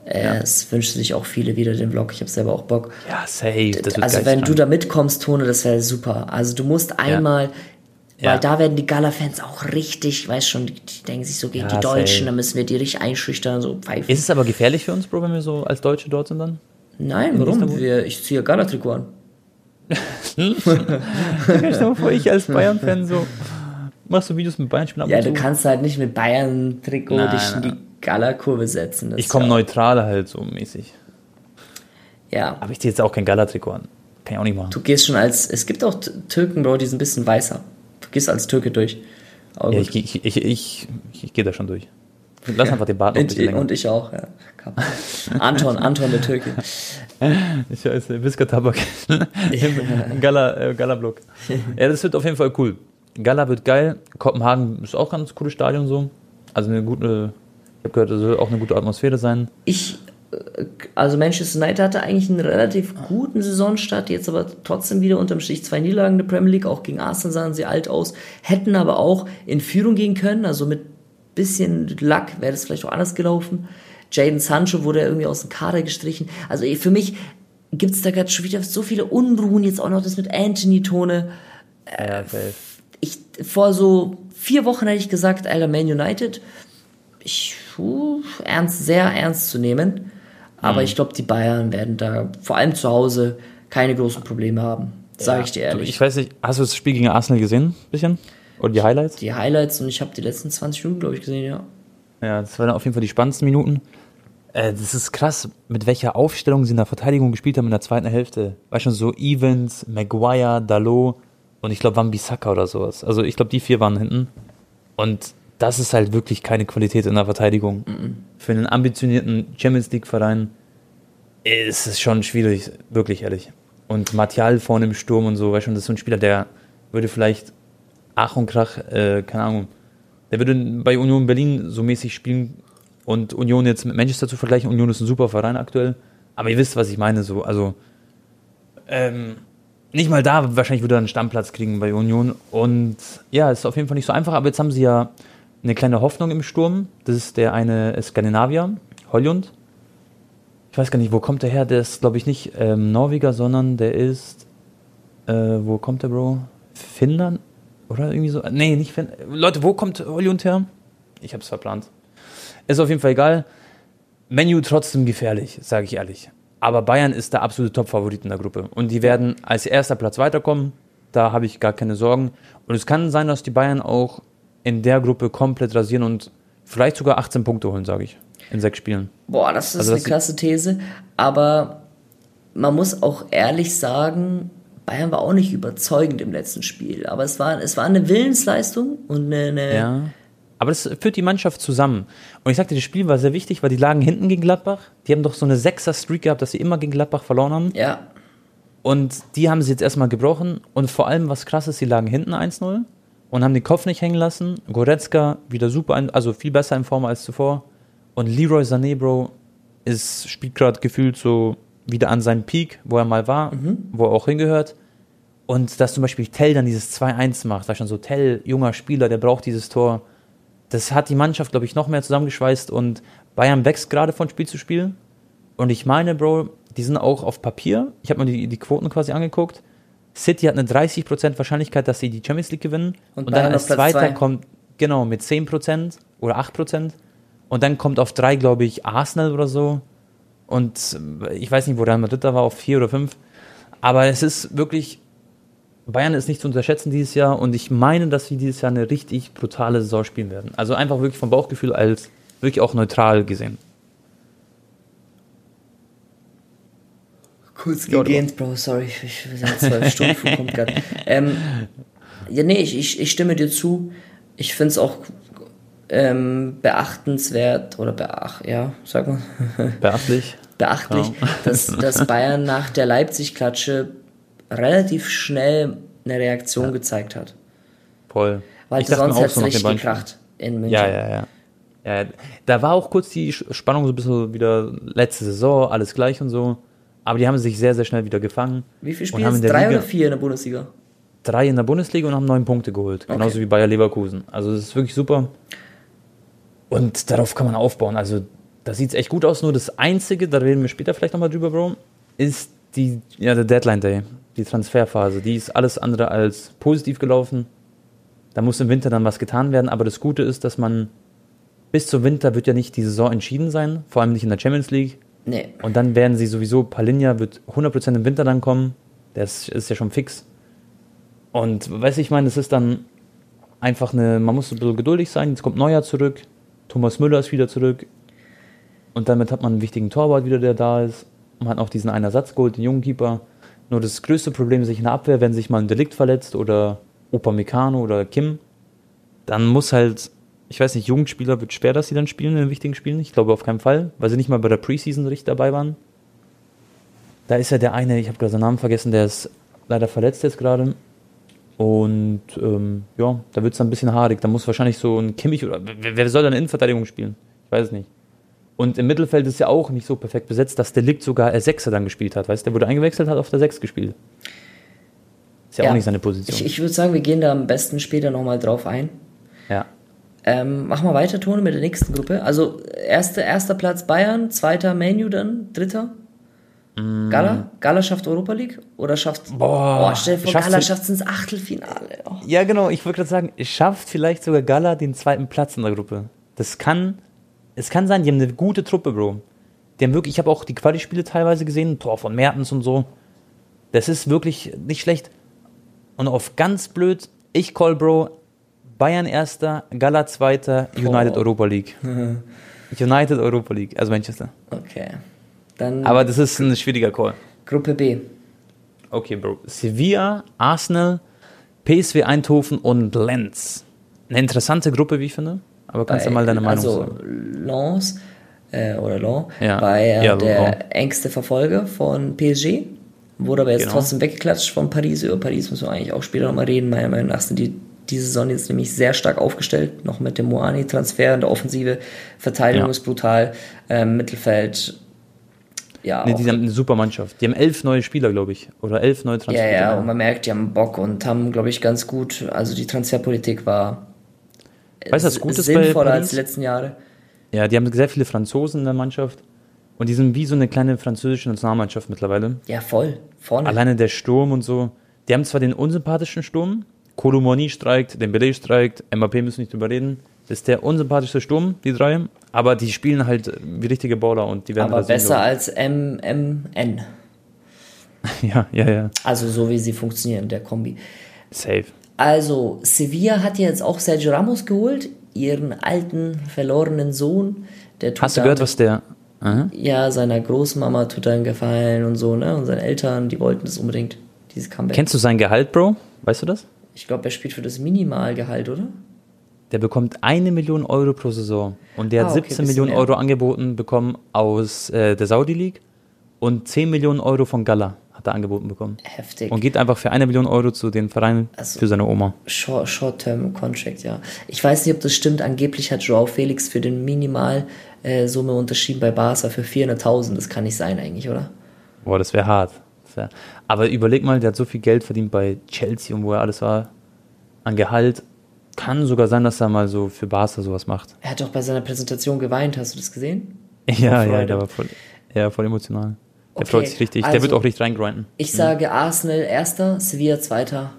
Äh, ja. Es wünschen sich auch viele wieder den Vlog. Ich habe selber auch Bock. Ja, safe. also wenn du da mitkommst, Tone, das wäre super. Also du musst einmal, ja. Weil da werden die Gala-Fans auch richtig, weißt schon, die, denken sich so gegen ja, die Deutschen, safe. da müssen wir die richtig einschüchtern, so pfeifen. Ist es aber gefährlich für uns, Bro, wenn wir so als Deutsche dort sind dann? Nein, warum? Wir, ich ziehe Gala-Trikot an. Stell dir mal vor, ich als Bayern-Fan so Machst du Videos mit Bayern-Spielen ab Ja, du kannst halt nicht mit Bayern-Trikot dich in die Gala-Kurve setzen. ich komme ja neutral halt so mäßig. Ja. Aber ich ziehe jetzt auch kein Gala-Trikot an. Kann ich auch nicht machen. Du gehst schon als. Es gibt auch Türken, Bro, die sind ein bisschen weißer. Du gehst als Türke durch. Ja, ich, ich, ich, ich, ich gehe da schon durch. Lass einfach den Bart noch ein bisschen länger. Und ich auch, ja. Anton, Anton der Türke. Ich weiß, Wiska Tabak. Gala, äh, Gala-Block. Ja, das wird auf jeden Fall cool. Gala wird geil. Kopenhagen ist auch ganz cooles Stadion so. Also eine gute, ich habe gehört, es soll auch eine gute Atmosphäre sein. Ich, also Manchester United hatte eigentlich einen relativ guten Saisonstart, jetzt aber trotzdem wieder unterm Strich zwei Niederlagen in der Premier League. Auch gegen Arsenal sahen sie alt aus, hätten aber auch in Führung gehen können. Also mit bisschen Luck wäre das vielleicht auch anders gelaufen. Jaden Sancho wurde irgendwie aus dem Kader gestrichen. Also für mich gibt es da gerade schon wieder so viele Unruhen. Jetzt auch noch das mit Anthony Tone. Äh, ich, vor so vier Wochen hätte ich gesagt, Alter, Man United, ich, uh, ernst, sehr ernst zu nehmen. Aber mhm. ich glaube, die Bayern werden da vor allem zu Hause keine großen Probleme haben. Sage ja, ich dir ehrlich. Ich weiß nicht, hast du das Spiel gegen Arsenal gesehen? Bisschen? Oder die Highlights? Die Highlights und ich habe die letzten 20 Minuten, glaube ich, gesehen, ja. Ja, das waren auf jeden Fall die spannendsten Minuten. Äh, das ist krass, mit welcher Aufstellung sie in der Verteidigung gespielt haben in der zweiten Hälfte. Weißt du, so Evans, Maguire, Dalot und ich glaube Wambisaka oder sowas. Also ich glaube, die vier waren hinten. Und das ist halt wirklich keine Qualität in der Verteidigung. Mhm. Für einen ambitionierten Champions League-Verein ist es schon schwierig, wirklich ehrlich. Und Martial vorne im Sturm und so, weißt du, das ist so ein Spieler, der würde vielleicht Ach und Krach, äh, keine Ahnung, der würde bei Union Berlin so mäßig spielen und Union jetzt mit Manchester zu vergleichen. Union ist ein super Verein aktuell. Aber ihr wisst, was ich meine, so, also, ähm, nicht mal da, wahrscheinlich würde er einen Stammplatz kriegen bei Union. Und ja, ist auf jeden Fall nicht so einfach, aber jetzt haben sie ja eine kleine Hoffnung im Sturm. Das ist der eine Skandinavier, Holjund. Ich weiß gar nicht, wo kommt der her? Der ist, glaube ich, nicht ähm, Norweger, sondern der ist. Äh, wo kommt der, Bro? Finnland? Oder irgendwie so? Nee, nicht Finnland. Leute, wo kommt Holjund her? Ich hab's verplant. Ist auf jeden Fall egal. Menu trotzdem gefährlich, sage ich ehrlich. Aber Bayern ist der absolute Top-Favorit in der Gruppe. Und die werden als erster Platz weiterkommen. Da habe ich gar keine Sorgen. Und es kann sein, dass die Bayern auch in der Gruppe komplett rasieren und vielleicht sogar 18 Punkte holen, sage ich. In sechs Spielen. Boah, das ist also, eine klasse These. Aber man muss auch ehrlich sagen, Bayern war auch nicht überzeugend im letzten Spiel. Aber es war, es war eine Willensleistung und eine, eine ja aber das führt die Mannschaft zusammen. Und ich sagte, das Spiel war sehr wichtig, weil die lagen hinten gegen Gladbach. Die haben doch so eine Sechser-Streak gehabt, dass sie immer gegen Gladbach verloren haben. Ja. Und die haben sie jetzt erstmal gebrochen. Und vor allem, was krass ist, sie lagen hinten 1-0 und haben den Kopf nicht hängen lassen. Goretzka wieder super, also viel besser in Form als zuvor. Und Leroy Sané, Bro, ist, spielt gerade gefühlt so wieder an seinem Peak, wo er mal war, mhm. wo er auch hingehört. Und dass zum Beispiel Tell dann dieses 2-1 macht, da schon so Tell, junger Spieler, der braucht dieses Tor das hat die Mannschaft, glaube ich, noch mehr zusammengeschweißt und Bayern wächst gerade von Spiel zu Spiel. Und ich meine, Bro, die sind auch auf Papier. Ich habe mir die, die Quoten quasi angeguckt. City hat eine 30% Wahrscheinlichkeit, dass sie die Champions League gewinnen. Und Und, dann als Zweiter zwei. kommt, genau, mit 10% oder 8%. Und dann kommt auf drei, glaube ich, Arsenal oder so. Und äh, ich weiß nicht, wo Real Madrid da war, auf vier oder fünf. Aber es ist wirklich, Bayern ist nicht zu unterschätzen dieses Jahr. Und ich meine, dass sie dieses Jahr eine richtig brutale Saison spielen werden. Also einfach wirklich vom Bauchgefühl als wirklich auch neutral gesehen. Kurz Ja, gegähnt, Bro, sorry, ich, sind zwölf Stunden kommt grad. Ähm, ja, nee, ich, ich, ich stimme dir zu. Ich finde es auch ähm, beachtenswert oder beach, ja, sag mal, Beachtlich. beachtlich, dass, dass Bayern nach der Leipzig-Klatsche relativ schnell eine Reaktion gezeigt hat. Voll. Weil Ich sonst hätte es so richtig gekracht in München. Ja, ja, ja. ja. Da war auch kurz die Spannung so ein bisschen wieder letzte Saison, alles gleich und so. Aber die haben sich sehr, sehr schnell wieder gefangen. Wie viele Spiele haben in der Drei Liga- oder vier in der Bundesliga? Drei in der Bundesliga und haben neun Punkte geholt. Genauso wie Bayer Leverkusen. Also das ist wirklich super. Und darauf kann man aufbauen. Also da sieht es echt gut aus. Nur das Einzige, da reden wir später vielleicht nochmal drüber, Bro, ist die, ja, der Deadline Day, die Transferphase. Die ist alles andere als positiv gelaufen. Da muss im Winter dann was getan werden. Aber das Gute ist, dass man bis zum Winter wird ja nicht die Saison entschieden sein, vor allem nicht in der Champions League. Nee. Und dann werden sie sowieso, Palinja wird 100% im Winter dann kommen. Das ist ja schon fix. Und weiß ich meine, es ist dann einfach eine, man muss ein bisschen geduldig sein. Jetzt kommt Neuer zurück, Thomas Müller ist wieder zurück. Und damit hat man einen wichtigen Torwart wieder, der da ist. Man hat auch diesen einen Ersatz geholt, den jungen Keeper. Nur das größte Problem ist sich in der Abwehr, wenn sich mal ein Delikt verletzt oder Upamecano oder Kim, dann muss halt, ich weiß nicht, Jugendspieler wird schwer, dass sie dann spielen in den wichtigen Spielen. Ich glaube auf keinen Fall, weil sie nicht mal bei der Preseason richtig dabei waren. Da ist ja der eine, ich habe gerade seinen Namen vergessen, der ist leider verletzt jetzt gerade. Und ähm, ja, da wird es dann ein bisschen haarig. Da muss wahrscheinlich so ein Kimmich oder wer, wer soll dann Innenverteidigung spielen? Ich weiß es nicht. Und im Mittelfeld ist ja auch nicht so perfekt besetzt, dass Delikt sogar als Sechser dann gespielt hat. Weißt du, der wurde eingewechselt, hat auf der Sechs gespielt. Ist ja, Ja. auch nicht seine Position. Ich, ich würde sagen, wir gehen da am besten später nochmal drauf ein. ja. Ähm, machen wir weiter, Tone, mit der nächsten Gruppe. Also, erste, erster Platz Bayern, zweiter Manu dann, dritter. Gala? Gala schafft Europa League? Oder schafft. Mm. Boah, oh, stell dir vor, Gala schafft es ins Achtelfinale. Oh. Ja, genau. Ich wollte gerade sagen, es schafft vielleicht sogar Gala den zweiten Platz in der Gruppe. Das kann, es kann sein, die haben eine gute Truppe, Bro. Die haben wirklich, ich habe auch die Quali-Spiele teilweise gesehen, Tor von Mertens und so. Das ist wirklich nicht schlecht. Und auf ganz blöd, ich call, Bro, Bayern erster, Gala zweiter, United Oh. Europa League. United Europa League, also Manchester. Okay. Dann Aber das ist ein schwieriger Call. Gruppe B. Okay, Bro. Sevilla, Arsenal, PSW Eindhoven und Lens. Eine interessante Gruppe, wie ich finde. Aber kannst du mal deine Meinung also, sagen? Lens, äh, oder Lens, Ja. war ja, der Lens. engste Verfolger von PSG. Wurde aber jetzt Genau. trotzdem weggeklatscht von Paris. Über Paris müssen wir eigentlich auch später nochmal reden. Meiner Meinung nach sind die die Saison jetzt nämlich sehr stark aufgestellt. Noch mit dem Moani-Transfer in der Offensive. Verteidigung Ja. ist brutal. Ähm, Mittelfeld, ja. Nee, die haben eine super Mannschaft. Die haben elf neue Spieler, glaube ich. Oder elf neue ja, Transfer. ja, und man merkt, die haben Bock und haben, glaube ich, ganz gut, also die Transferpolitik war Weißt du, was gut ist sinnvoller als die letzten Jahre. Ja, die haben sehr viele Franzosen in der Mannschaft. Und die sind wie so eine kleine französische Nationalmannschaft mittlerweile. Ja, voll. Vorne. Alleine der Sturm und so. Die haben zwar den unsympathischen Sturm. Kolomoni streikt, Dembele streikt, Mbappé müssen nicht drüber reden. Das ist der unsympathischste Sturm, die drei. Aber die spielen halt wie richtige Baller und die werden aber rasieren, besser als MMN. Ja, ja, ja. Also so wie sie funktionieren, der Kombi. Safe. Also, Sevilla hat ja jetzt auch Sergio Ramos geholt, ihren alten, verlorenen Sohn. Der tut Hast du gehört, was der. Aha. Ja, seiner Großmama tut einen Gefallen und so, ne? Und seine Eltern, die wollten das unbedingt, dieses Comeback. Kennst du sein Gehalt, Bro? Weißt du das? Ich glaube, er spielt für das Minimalgehalt, oder? Der bekommt eine Million Euro pro Saison. Und der Ah, hat okay, 17 bisschen Millionen mehr. Euro angeboten bekommen aus äh, der Saudi League und 10 Millionen Euro von Gala hat er angeboten bekommen. Heftig. Und geht einfach für eine Million Euro zu den Vereinen Also- für seine Oma. Short- Short-Term-Contract, ja. Ich weiß nicht, ob das stimmt. Angeblich hat Joao Felix für den Minimalsumme äh, unterschrieben bei Barca für 400.000. Das kann nicht sein eigentlich, oder? Boah, das wäre hart. Wär, aber überleg mal, der hat so viel Geld verdient bei Chelsea und wo er alles war an Gehalt. Kann sogar sein, dass er mal so für Barca sowas macht. Er hat doch bei seiner Präsentation geweint. Hast du das gesehen? Ja, ja, der war voll, ja, voll emotional. Der okay, freut sich richtig. Also, der wird also, auch richtig reingrinden. Ich mhm. sage Arsenal erster, Sevilla zweiter.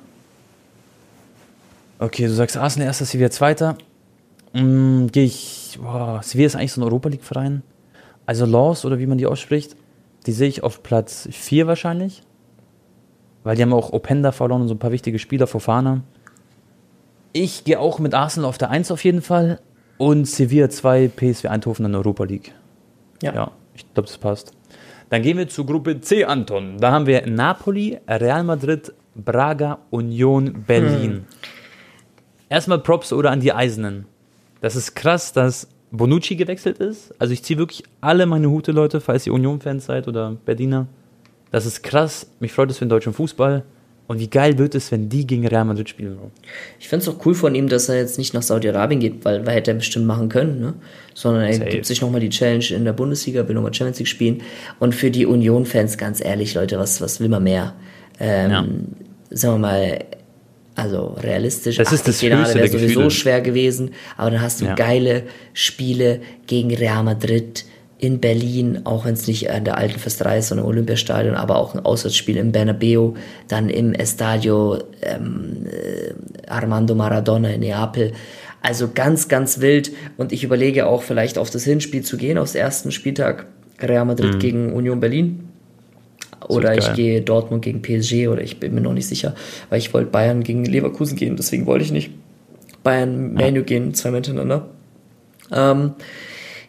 Okay, du sagst Arsenal erster, Sevilla zweiter. Mhm, Gehe ich. Boah, Sevilla ist eigentlich so ein Europa League-Verein. Also Laws oder wie man die ausspricht, die sehe ich auf Platz 4 wahrscheinlich. Weil die haben auch Openda verloren und so ein paar wichtige Spieler, Fofana. Ich gehe auch mit Arsenal auf der 1 auf jeden Fall. Und Sevilla 2, PSV Eindhoven in der Europa League. Ja. Ja, ich glaube, das passt. Dann gehen wir zu Gruppe C, Anton. Da haben wir Napoli, Real Madrid, Braga, Union, Berlin. Hm. Erstmal Props oder an die Eisenen. Das ist krass, dass Bonucci gewechselt ist. Also ich ziehe wirklich alle meine Hute, Leute, falls ihr Union-Fans seid oder Berliner. Das ist krass. Mich freut es für den deutschen Fußball. Und wie geil wird es, wenn die gegen Real Madrid spielen? Ich finde es auch cool von ihm, dass er jetzt nicht nach Saudi-Arabien geht, weil, weil hätte er bestimmt machen können, ne? sondern er Safe. gibt sich nochmal die Challenge in der Bundesliga, will nochmal Champions League spielen. Und für die Union-Fans, ganz ehrlich, Leute, was, was will man mehr? Ähm, ja. Sagen wir mal, also realistisch, das ist das Finale wäre sowieso Gefühle. schwer gewesen, aber dann hast du ja. geile Spiele gegen Real Madrid, in Berlin, auch wenn es nicht an der alten Festerei ist, sondern im Olympiastadion, aber auch ein Auswärtsspiel im Bernabeu, dann im Estadio ähm, äh, Armando Maradona in Neapel. Also ganz, ganz wild. Und ich überlege auch vielleicht auf das Hinspiel zu gehen, aufs ersten Spieltag Real Madrid mhm. gegen Union Berlin. Oder ich gehe Dortmund gegen PSG oder ich bin mir noch nicht sicher, weil ich wollte Bayern gegen Leverkusen gehen, deswegen wollte ich nicht Bayern Menu ja. gehen, zwei miteinander. Ähm,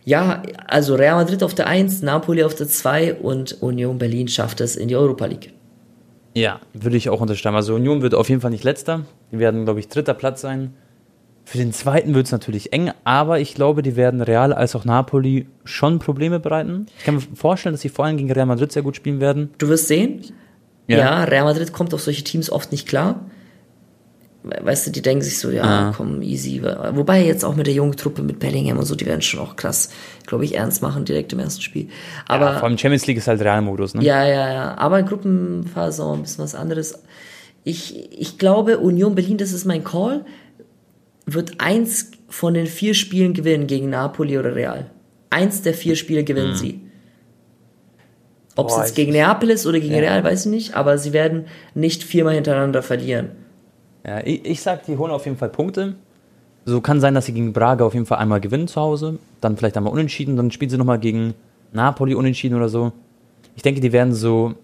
ja, also Real Madrid auf der 1, Napoli auf der 2 und Union Berlin schafft es in die Europa League. Ja, würde ich auch unterstreichen. Also Union wird auf jeden Fall nicht letzter. Die werden, glaube ich, dritter Platz sein. Für den zweiten wird es natürlich eng, aber ich glaube, die werden Real als auch Napoli schon Probleme bereiten. Ich kann mir vorstellen, dass sie vor allem gegen Real Madrid sehr gut spielen werden. Du wirst sehen. Ja, ja Real Madrid kommt auf solche Teams oft nicht klar weißt du, die denken sich so, ja, ah. komm, easy. Wobei jetzt auch mit der jungen Truppe, mit Bellingham und so, die werden schon auch krass, glaube ich, ernst machen, direkt im ersten Spiel. Aber, ja, vor allem Champions League ist halt Realmodus, ne? Ja, ja, ja. Aber in Gruppenphase auch ein bisschen was anderes. Ich, ich glaube, Union Berlin, das ist mein Call, wird eins von den vier Spielen gewinnen gegen Napoli oder Real. Eins der vier Spiele gewinnen mhm. sie. Ob es jetzt gegen Neapel ist oder gegen ja. Real, weiß ich nicht, aber sie werden nicht viermal hintereinander verlieren. Ja, ich, ich sag, die holen auf jeden Fall Punkte. So kann sein, dass sie gegen Braga auf jeden Fall einmal gewinnen zu Hause, dann vielleicht einmal unentschieden, dann spielen sie nochmal gegen Napoli unentschieden oder so. Ich denke, die werden so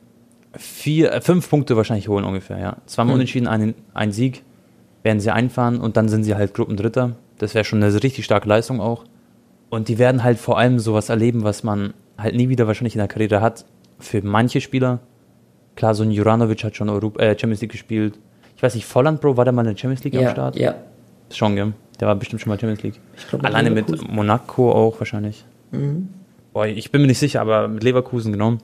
vier, äh, fünf Punkte wahrscheinlich holen ungefähr, ja. Zweimal hm. unentschieden, ein, ein Sieg werden sie einfahren und dann sind sie halt Gruppendritter. Das wäre schon eine richtig starke Leistung auch. Und die werden halt vor allem sowas erleben, was man halt nie wieder wahrscheinlich in der Karriere hat. Für manche Spieler. Klar, so ein Juranovic hat schon Europa, äh, Champions League gespielt ich weiß nicht, Volland Bro, war der mal in der Champions League ja, am Start? Ja. Schon, gell? Der war bestimmt schon mal Champions League. Glaub, Alleine mit Monaco auch wahrscheinlich. Mhm. Boah, ich bin mir nicht sicher, aber mit Leverkusen genommen.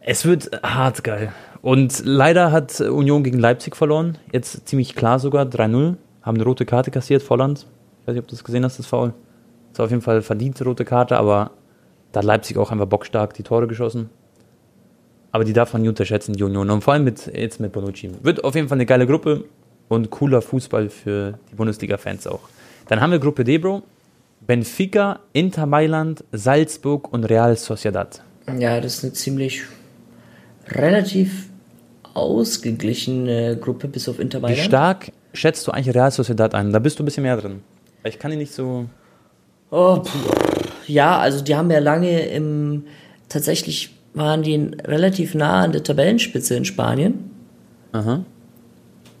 Es wird hart geil. Und leider hat Union gegen Leipzig verloren. Jetzt ziemlich klar sogar, 3-0. Haben eine rote Karte kassiert, Volland. Ich weiß nicht, ob du das gesehen hast, das Foul. War auf jeden Fall verdiente rote Karte, aber da hat Leipzig auch einfach bockstark die Tore geschossen. Aber die darf man nie unterschätzen, die Union. Und vor allem mit, jetzt mit Bonucci. Wird auf jeden Fall eine geile Gruppe und cooler Fußball für die Bundesliga-Fans auch. Dann haben wir Gruppe D, Bro. Benfica, Inter Mailand, Salzburg und Real Sociedad. Ja, das ist eine ziemlich relativ ausgeglichene Gruppe bis auf Inter Mailand. Wie stark schätzt du eigentlich Real Sociedad ein? Da bist du ein bisschen mehr drin. Ich kann die nicht so. Oh, ja, also die haben ja lange im tatsächlich waren die relativ nah an der Tabellenspitze in Spanien. Aha.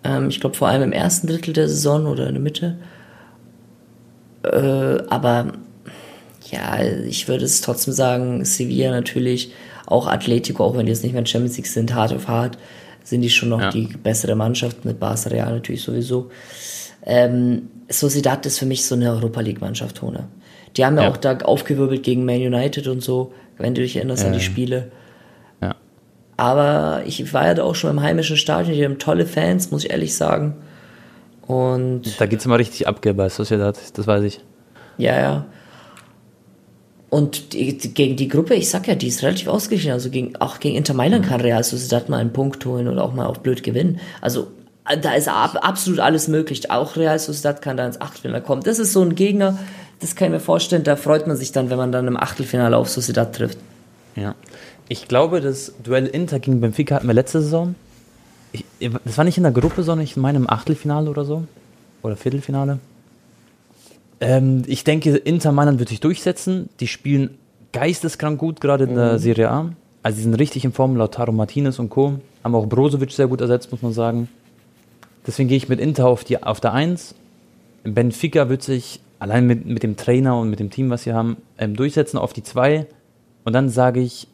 Ähm, ich glaube vor allem im ersten Drittel der Saison oder in der Mitte. Äh, aber ja, ich würde es trotzdem sagen, Sevilla natürlich, auch Atletico, auch wenn die jetzt nicht mehr in Champions League sind, hart auf hart, sind die schon noch ja. die bessere Mannschaft, mit Barca Real natürlich sowieso. Ähm, Sociedad ist für mich so eine Europa League-Mannschaft, Tone. Die haben ja, ja, auch da aufgewirbelt gegen Man United und so wenn du dich erinnerst äh, an die Spiele. Ja. Aber ich war ja da auch schon im heimischen Stadion, die haben tolle Fans, muss ich ehrlich sagen. Und. Da geht es immer richtig ab, bei Sociedad, das weiß ich. Ja, ja. Und die, gegen die Gruppe, ich sag ja, die ist relativ ausgeglichen. Also gegen, auch gegen Inter Mailand mhm. kann Real Sociedad mal einen Punkt holen oder auch mal auf blöd gewinnen. Also da ist ab, absolut alles möglich. Auch Real Sociedad kann da ins Achtelfinale kommen. Das ist so ein Gegner, das kann ich mir vorstellen, da freut man sich dann, wenn man dann im Achtelfinale auf Sociedad trifft. Ja. Ich glaube, das Duell Inter gegen Benfica hatten wir letzte Saison. Ich, das war nicht in der Gruppe, sondern ich meine im Achtelfinale oder so. Oder Viertelfinale. Ähm, ich denke, Inter Mailand wird sich durchsetzen. Die spielen geisteskrank gut, gerade in der Serie A. Also, die sind richtig in Form. Lautaro Martinez und Co. Haben auch Brozovic sehr gut ersetzt, muss man sagen. Deswegen gehe ich mit Inter auf, die, auf der 1. Benfica wird sich allein mit, mit dem Trainer und mit dem Team, was sie haben, ähm, durchsetzen auf die 2. Und dann sage ich,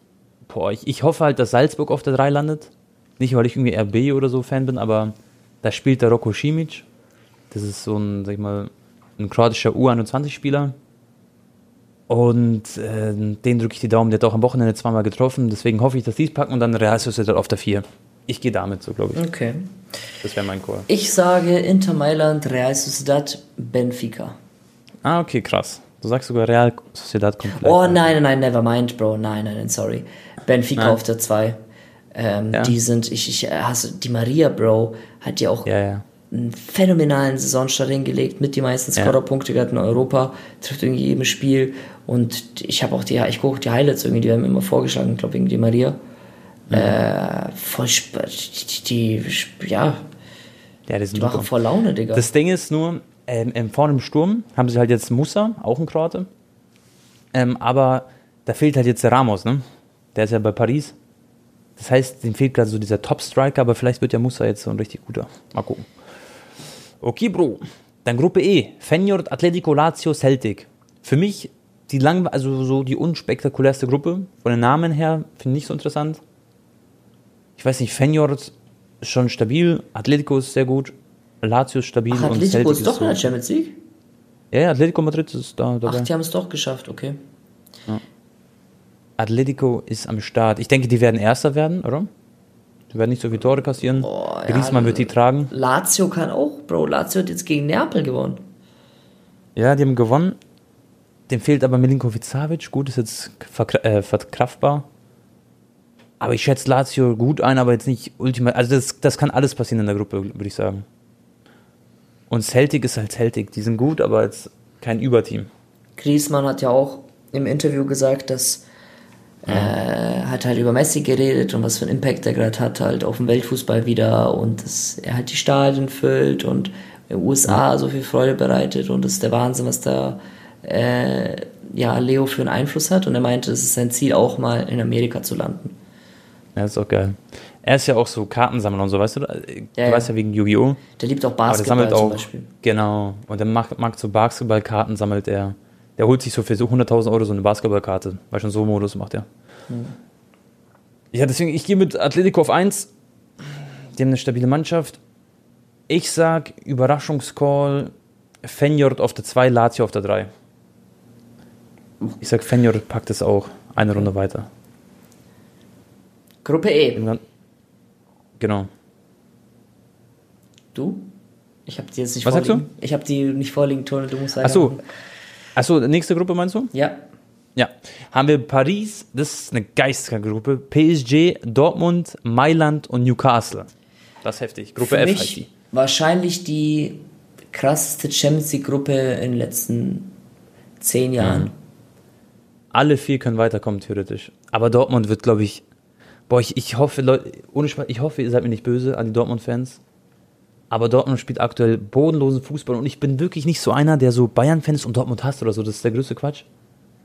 boah, ich, ich hoffe halt, dass Salzburg auf der 3 landet. Nicht, weil ich irgendwie RB oder so Fan bin, aber da spielt der Roko Simic. Das ist so ein, sag ich mal, ein kroatischer U21-Spieler. Und äh, den drücke ich die Daumen, der hat auch am Wochenende zweimal getroffen. Deswegen hoffe ich, dass die es packen und dann Real Sociedad auf der 4. Ich gehe damit so, glaube ich. Okay. Das wäre mein Chor. Ich sage Inter Mailand, Real Sociedad, Benfica. Ah, okay, krass. Du sagst sogar Real Sociedad komplett. Oh nein, nein, nein, never mind, Bro. Nein, nein, nein, sorry. Benfica Nein. auf der 2. Ähm, Ja. Die sind, ich, ich hasse, die Maria, Bro, hat ja auch Ja, ja. Einen phänomenalen Saisonstart hingelegt, mit die meisten. Scorerpunkte gehabt in Europa, trifft irgendwie jedem Spiel und ich habe auch die, ich gucke die Highlights irgendwie, die werden mir immer vorgeschlagen, glaube wegen die Maria. Mhm. Äh, voll, die, die, ja, Ja, die die machen voll Laune, Digga. Das Ding ist nur, ähm, vorne im Sturm haben sie halt jetzt Musa, auch ein Kroate. Ähm, aber da fehlt halt jetzt der Ramos, ne? Der ist ja bei Paris. Das heißt, dem fehlt gerade so dieser Top-Striker, aber vielleicht wird ja Musa jetzt so ein richtig guter. Mal gucken. Okay, Bro. Dann Gruppe E. Feyenoord, Atletico, Lazio, Celtic. Für mich die lang, also so die unspektakulärste Gruppe. Von den Namen her finde ich nicht so interessant. Ich weiß nicht, Feyenoord ist schon stabil, Atletico ist sehr gut, Lazio ist stabil Ach, und Atletico Celtic ist doch in der. Champions League? Ja, ja, Atletico Madrid ist da dabei. Ach, die haben es doch geschafft, okay. Atletico ist am Start. Ich denke, die werden Erster werden, oder? Die werden nicht so viele Tore kassieren. Boah, ja, Griezmann wird die tragen. Lazio kann auch, Bro. Lazio hat jetzt gegen Neapel gewonnen. Ja, die haben gewonnen. Dem fehlt aber Milinkovic Savic. Gut, ist jetzt verkra- äh, verkraftbar. Aber ich schätze Lazio gut ein, aber jetzt nicht ultimat. Also das, das kann alles passieren in der Gruppe, würde ich sagen. Und Celtic ist halt Celtic. Die sind gut, aber jetzt kein Überteam. Griezmann hat ja auch im Interview gesagt, dass äh, hat halt über Messi geredet und was für einen Impact er gerade hat, halt auf dem Weltfußball wieder und dass er halt die Stadien füllt und in den USA so viel Freude bereitet und das ist der Wahnsinn, was da äh, ja, Leo für einen Einfluss hat und er meinte, es ist sein Ziel auch mal in Amerika zu landen. Ja, ist auch geil. Er ist ja auch so Kartensammler und so, weißt du? Du Ja, ja. weißt ja wegen Yu-Gi-Oh! Der liebt auch Aber der Basketball sammelt zum auch. Beispiel. Genau. Und der mag, mag so Basketballkarten, sammelt er. Der holt sich so für so 100.000 Euro so eine Basketballkarte. Weil schon so Modus macht er. Ja, deswegen, ich gehe mit Atletico auf 1. Die haben eine stabile Mannschaft. Ich sag Überraschungscall. Fenjord auf der 2, Lazio auf der 3. Ich sag, Fenjord packt es auch eine Runde weiter. Gruppe E. Genau. Du? Ich habe die jetzt nicht Was sagst vorliegen. Ich habe die nicht vorliegen, Tone, du musst Achso. Achso, nächste Gruppe meinst du? Ja. Ja, haben wir Paris, das ist eine geistkranke Gruppe, PSG, Dortmund, Mailand und Newcastle. Das ist heftig. Gruppe Für F mich heißt die. wahrscheinlich die krasseste Champions League Gruppe in den letzten zehn Jahren. Alle vier können weiterkommen, theoretisch. Aber Dortmund wird, glaube ich, boah, ich, ich hoffe, Leute, ohne Spaß, ich hoffe, ihr seid mir nicht böse an die Dortmund-Fans. Aber Dortmund spielt aktuell bodenlosen Fußball und ich bin wirklich nicht so einer, der so Bayern-Fan ist und Dortmund hasst oder so. Das ist der größte Quatsch.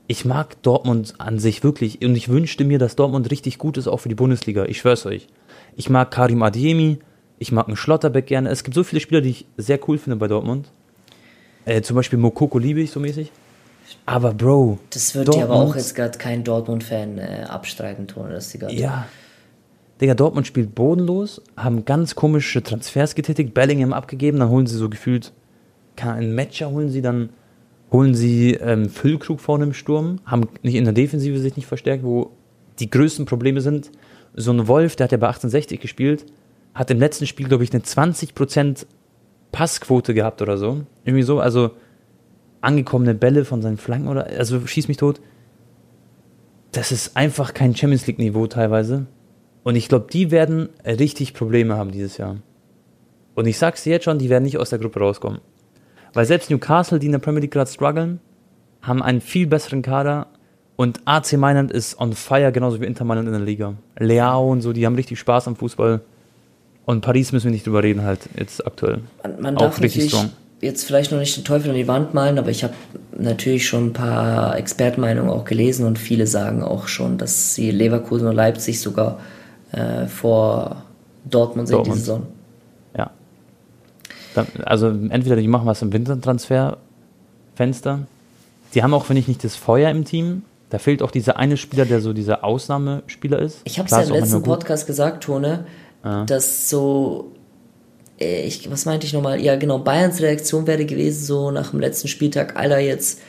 Ich mag Dortmund an sich wirklich und ich wünschte mir, dass Dortmund richtig gut ist, auch für die Bundesliga. Ich schwör's euch. Ich mag Karim Adiemi, ich mag einen Schlotterbeck gerne. Es gibt so viele Spieler, die ich sehr cool finde bei Dortmund. Äh, zum Beispiel Mokoko liebe ich so mäßig. Aber Bro, Das wird dir aber auch jetzt gerade kein Dortmund-Fan äh, abstreiten, Tone, dass die gerade. Ja. Digga, Dortmund spielt bodenlos, haben ganz komische Transfers getätigt, Bellingham abgegeben, dann holen sie so gefühlt, einen Matcher holen sie, dann holen sie ähm, Füllkrug vorne im Sturm, haben nicht in der Defensive sich nicht verstärkt, wo die größten Probleme sind. So ein Wolf, der hat ja bei 1860 gespielt, hat im letzten Spiel, glaube ich, eine 20% Passquote gehabt oder so. Irgendwie so, also angekommene Bälle von seinen Flanken oder, also schieß mich tot. Das ist einfach kein Champions League-Niveau teilweise. Und ich glaube, die werden richtig Probleme haben dieses Jahr. Und ich sag's dir jetzt schon, die werden nicht aus der Gruppe rauskommen. Weil selbst Newcastle, die in der Premier League gerade strugglen, haben einen viel besseren Kader Und AC Mailand ist on fire, genauso wie Inter Mailand in der Liga. Leao und so, die haben richtig Spaß am Fußball. Und Paris müssen wir nicht drüber reden, halt jetzt aktuell. Man, man darf natürlich jetzt vielleicht noch nicht den Teufel an die Wand malen, aber ich habe natürlich schon ein paar Expertenmeinungen auch gelesen und viele sagen auch schon, dass sie Leverkusen und Leipzig sogar äh, vor Dortmund sind Dortmund. diese Saison. Ja. also entweder die machen was im Wintertransferfenster. Die haben auch, finde ich, nicht das Feuer im Team. Da fehlt auch dieser eine Spieler, der so dieser Ausnahmespieler ist. Ich habe es ja im letzten Podcast gesagt, Tone, ja. dass so äh, ich, was meinte ich nochmal? Ja, genau, Bayerns Reaktion wäre gewesen, so nach dem letzten Spieltag, Alter, jetzt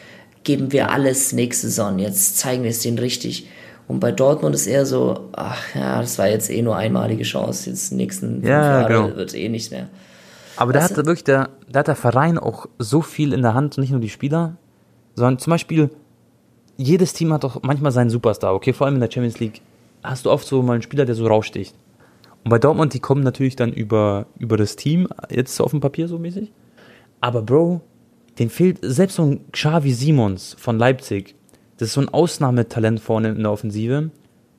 geben wir alles nächste Saison, jetzt zeigen wir es denen richtig. Und bei Dortmund ist eher so, ach ja, das war jetzt eh nur einmalige Chance, jetzt nächsten ja, Jahre genau. wird eh nicht mehr. Aber da hat wirklich der, da hat der Verein auch so viel in der Hand, nicht nur die Spieler, sondern zum Beispiel, jedes Team hat doch manchmal seinen Superstar, okay, vor allem in der Champions League hast du oft so mal einen Spieler, der so raussticht. Und bei Dortmund, die kommen natürlich dann über, über das Team, jetzt auf dem Papier so mäßig. Aber Bro, den fehlt selbst so ein Xavi Simons von Leipzig. Das ist so ein Ausnahmetalent vorne in der Offensive.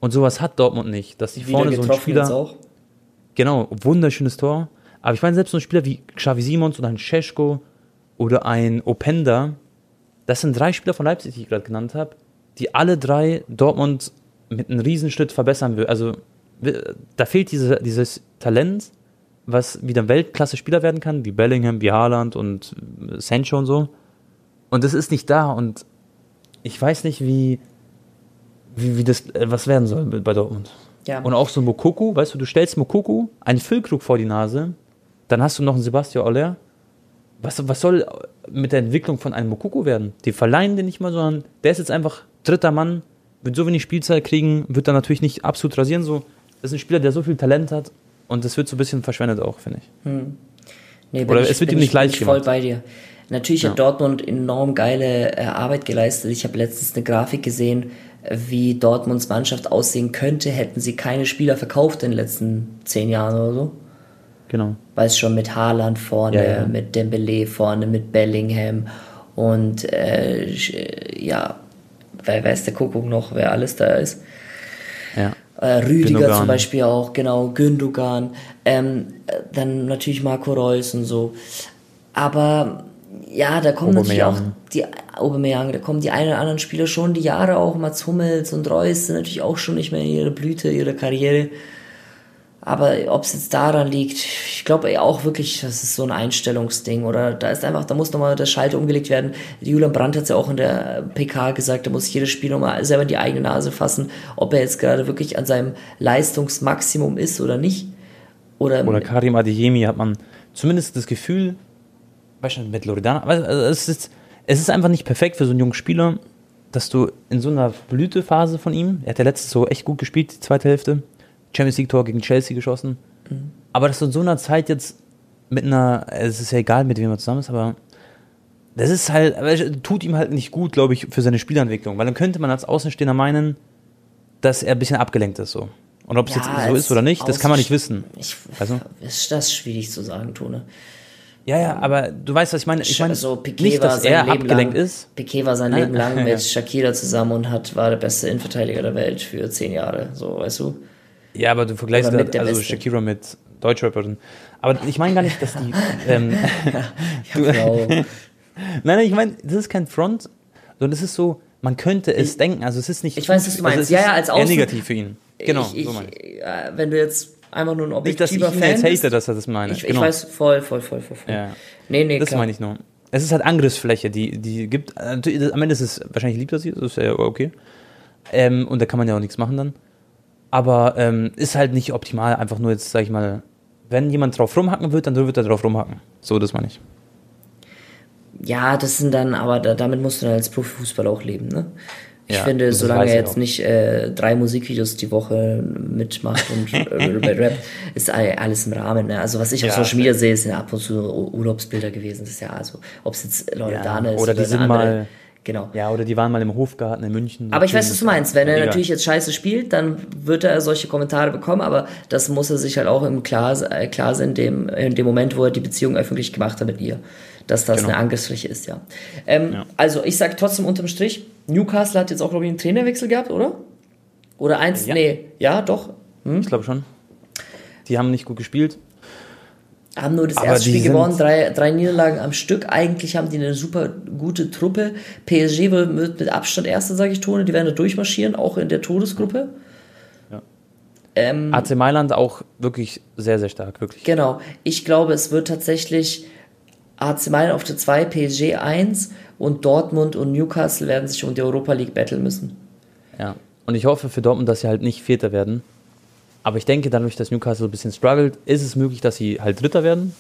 Und sowas hat Dortmund nicht. Dass die vorne so ein Spieler. Auch. Genau, wunderschönes Tor. Aber ich meine, selbst so ein Spieler wie Xavi Simons oder ein Scheschko oder ein Openda, das sind drei Spieler von Leipzig, die ich gerade genannt habe, die alle drei Dortmund mit einem Riesenschritt verbessern will. Also da fehlt diese, dieses Talent, was wieder Weltklasse-Spieler werden kann, wie Bellingham, wie Haaland und Sancho und so. Und das ist nicht da und ich weiß nicht, wie, wie, wie das äh, was werden soll bei Dortmund. Ja. Und auch so Mokoku, weißt du, du stellst Mokoku einen Füllkrug vor die Nase, dann hast du noch einen Sebastian Aller. Was, was soll mit der Entwicklung von einem Mokoku werden? Die verleihen den nicht mal, sondern der ist jetzt einfach dritter Mann, wird so wenig Spielzeit kriegen, wird dann natürlich nicht absolut rasieren, so ist ein Spieler, der so viel Talent hat und das wird so ein bisschen verschwendet auch, finde ich. Hm. Nee, Oder ich, es wird ihm nicht leicht gemacht. voll bei dir. Natürlich ja. hat Dortmund enorm geile äh, Arbeit geleistet. Ich habe letztens eine Grafik gesehen, wie Dortmunds Mannschaft aussehen könnte, hätten sie keine Spieler verkauft in den letzten zehn Jahren oder so. Genau. Weiß schon mit Haaland vorne, ja, ja. mit Dembele vorne, mit Bellingham und äh, ja, wer weiß der Kuckuck noch, wer alles da ist. Ja. Äh, Rüdiger Gündogan. zum Beispiel auch, genau, Gündogan, ähm, dann natürlich Marco Reus und so. Aber ja, da kommen natürlich auch die Aubameyang, da kommen die einen oder anderen Spieler schon die Jahre auch, Mats Hummels und Reus sind natürlich auch schon nicht mehr in ihrer Blüte, ihrer Karriere. Aber ob es jetzt daran liegt, ich glaube auch wirklich, das ist so ein Einstellungsding. Oder da ist einfach, da muss nochmal der Schalter umgelegt werden. Julian Brandt hat es ja auch in der PK gesagt, da muss jedes Spiel nochmal selber in die eigene Nase fassen, ob er jetzt gerade wirklich an seinem Leistungsmaximum ist oder nicht. Oder, oder Karim Adeyemi hat man zumindest das Gefühl, weißt du, mit Loredana, also es ist, es ist einfach nicht perfekt für so einen jungen Spieler, dass du in so einer Blütephase von ihm, er hat ja letztes so echt gut gespielt, die zweite Hälfte, Champions League Tor gegen Chelsea geschossen. Mhm. Aber dass du in so einer Zeit jetzt mit einer, es ist ja egal, mit wem er zusammen ist, aber das ist halt, tut ihm halt nicht gut, glaube ich, für seine Spielentwicklung, weil dann könnte man als Außenstehender meinen, dass er ein bisschen abgelenkt ist so. Und ob es ja, jetzt so ist oder nicht, das kann man nicht wissen. Ich, also? Ist das schwierig zu sagen, Tone. Ja, ja, aber du weißt, was ich meine. Ich meine also, Piquet nicht, dass er Leben abgelenkt lang, ist. Piquet war sein Leben lang mit Shakira zusammen und hat, war der beste Innenverteidiger der Welt für zehn Jahre, so, weißt du? Ja, aber du vergleichst grad, also Beste. Shakira mit Deutschrapperin. Aber ich meine gar nicht, dass die. Ähm, du, nein, nein, ich meine, das ist kein Front, sondern es ist so, man könnte es ich, denken. Also es ist nicht. Ich weiß, was du meinst. Also ja, ja, als Außen. Eher negativ für ihn. Genau. Ich, so ich, äh, wenn du jetzt einfach nur ein objektiver nicht, dass ich Fan jetzt hate, dass er das meine. Ich, genau. ich weiß, voll, voll, voll, voll. voll. Ja. Nee, nee, Das klar. meine ich nur. Es ist halt Angriffsfläche, die, die gibt. Am Ende ist es wahrscheinlich lieb, dass sie, das ist ja okay. Ähm, und da kann man ja auch nichts machen dann. Aber ähm, ist halt nicht optimal, einfach nur jetzt, sag ich mal, wenn jemand drauf rumhacken wird, dann wird er drauf rumhacken. So, das meine ich. Ja, das sind dann, aber da, damit musst du dann als Profifußballer auch leben, ne? Ich ja, finde, solange er jetzt auch. nicht äh, drei Musikvideos die Woche mitmacht und äh, Rap, ist alles im Rahmen. Ne? Also was ich ja, auf Social Media sehe, sind ab und zu Urlaubsbilder gewesen. Das ist ja also, ob es jetzt Loredana ja, ist oder, oder die sind andere, mal Genau. Ja, oder die waren mal im Hofgarten in München. Aber ich weiß, was du meinst. Wenn er natürlich jetzt scheiße spielt, dann wird er solche Kommentare bekommen, aber das muss er sich halt auch im klar, äh, klar sein, in dem, in dem Moment, wo er die Beziehung öffentlich gemacht hat mit ihr. Dass das genau. eine Angriffsfläche ist, ja. Ähm, ja. Also ich sage trotzdem unterm Strich, Newcastle hat jetzt auch, glaube ich, einen Trainerwechsel gehabt, oder? Oder eins, Ja. nee, ja, doch. Ich glaube schon. Die haben nicht gut gespielt. Haben nur das Aber erste Spiel gewonnen, drei, drei Niederlagen am Stück. Eigentlich haben die eine super gute Truppe. PSG wird wird mit Abstand Erster, sage ich, Tone. Die werden da durchmarschieren, auch in der Todesgruppe. Ja. Ähm, AC Mailand auch wirklich sehr, sehr stark, wirklich. Genau. Ich glaube, es wird tatsächlich AC Mailand auf der 2, PSG 1 und Dortmund und Newcastle werden sich um die Europa League battlen müssen. Ja. Und ich hoffe für Dortmund, dass sie halt nicht Vierter werden. Aber ich denke, dadurch, dass Newcastle ein bisschen struggelt, ist es möglich, dass sie halt Dritter werden.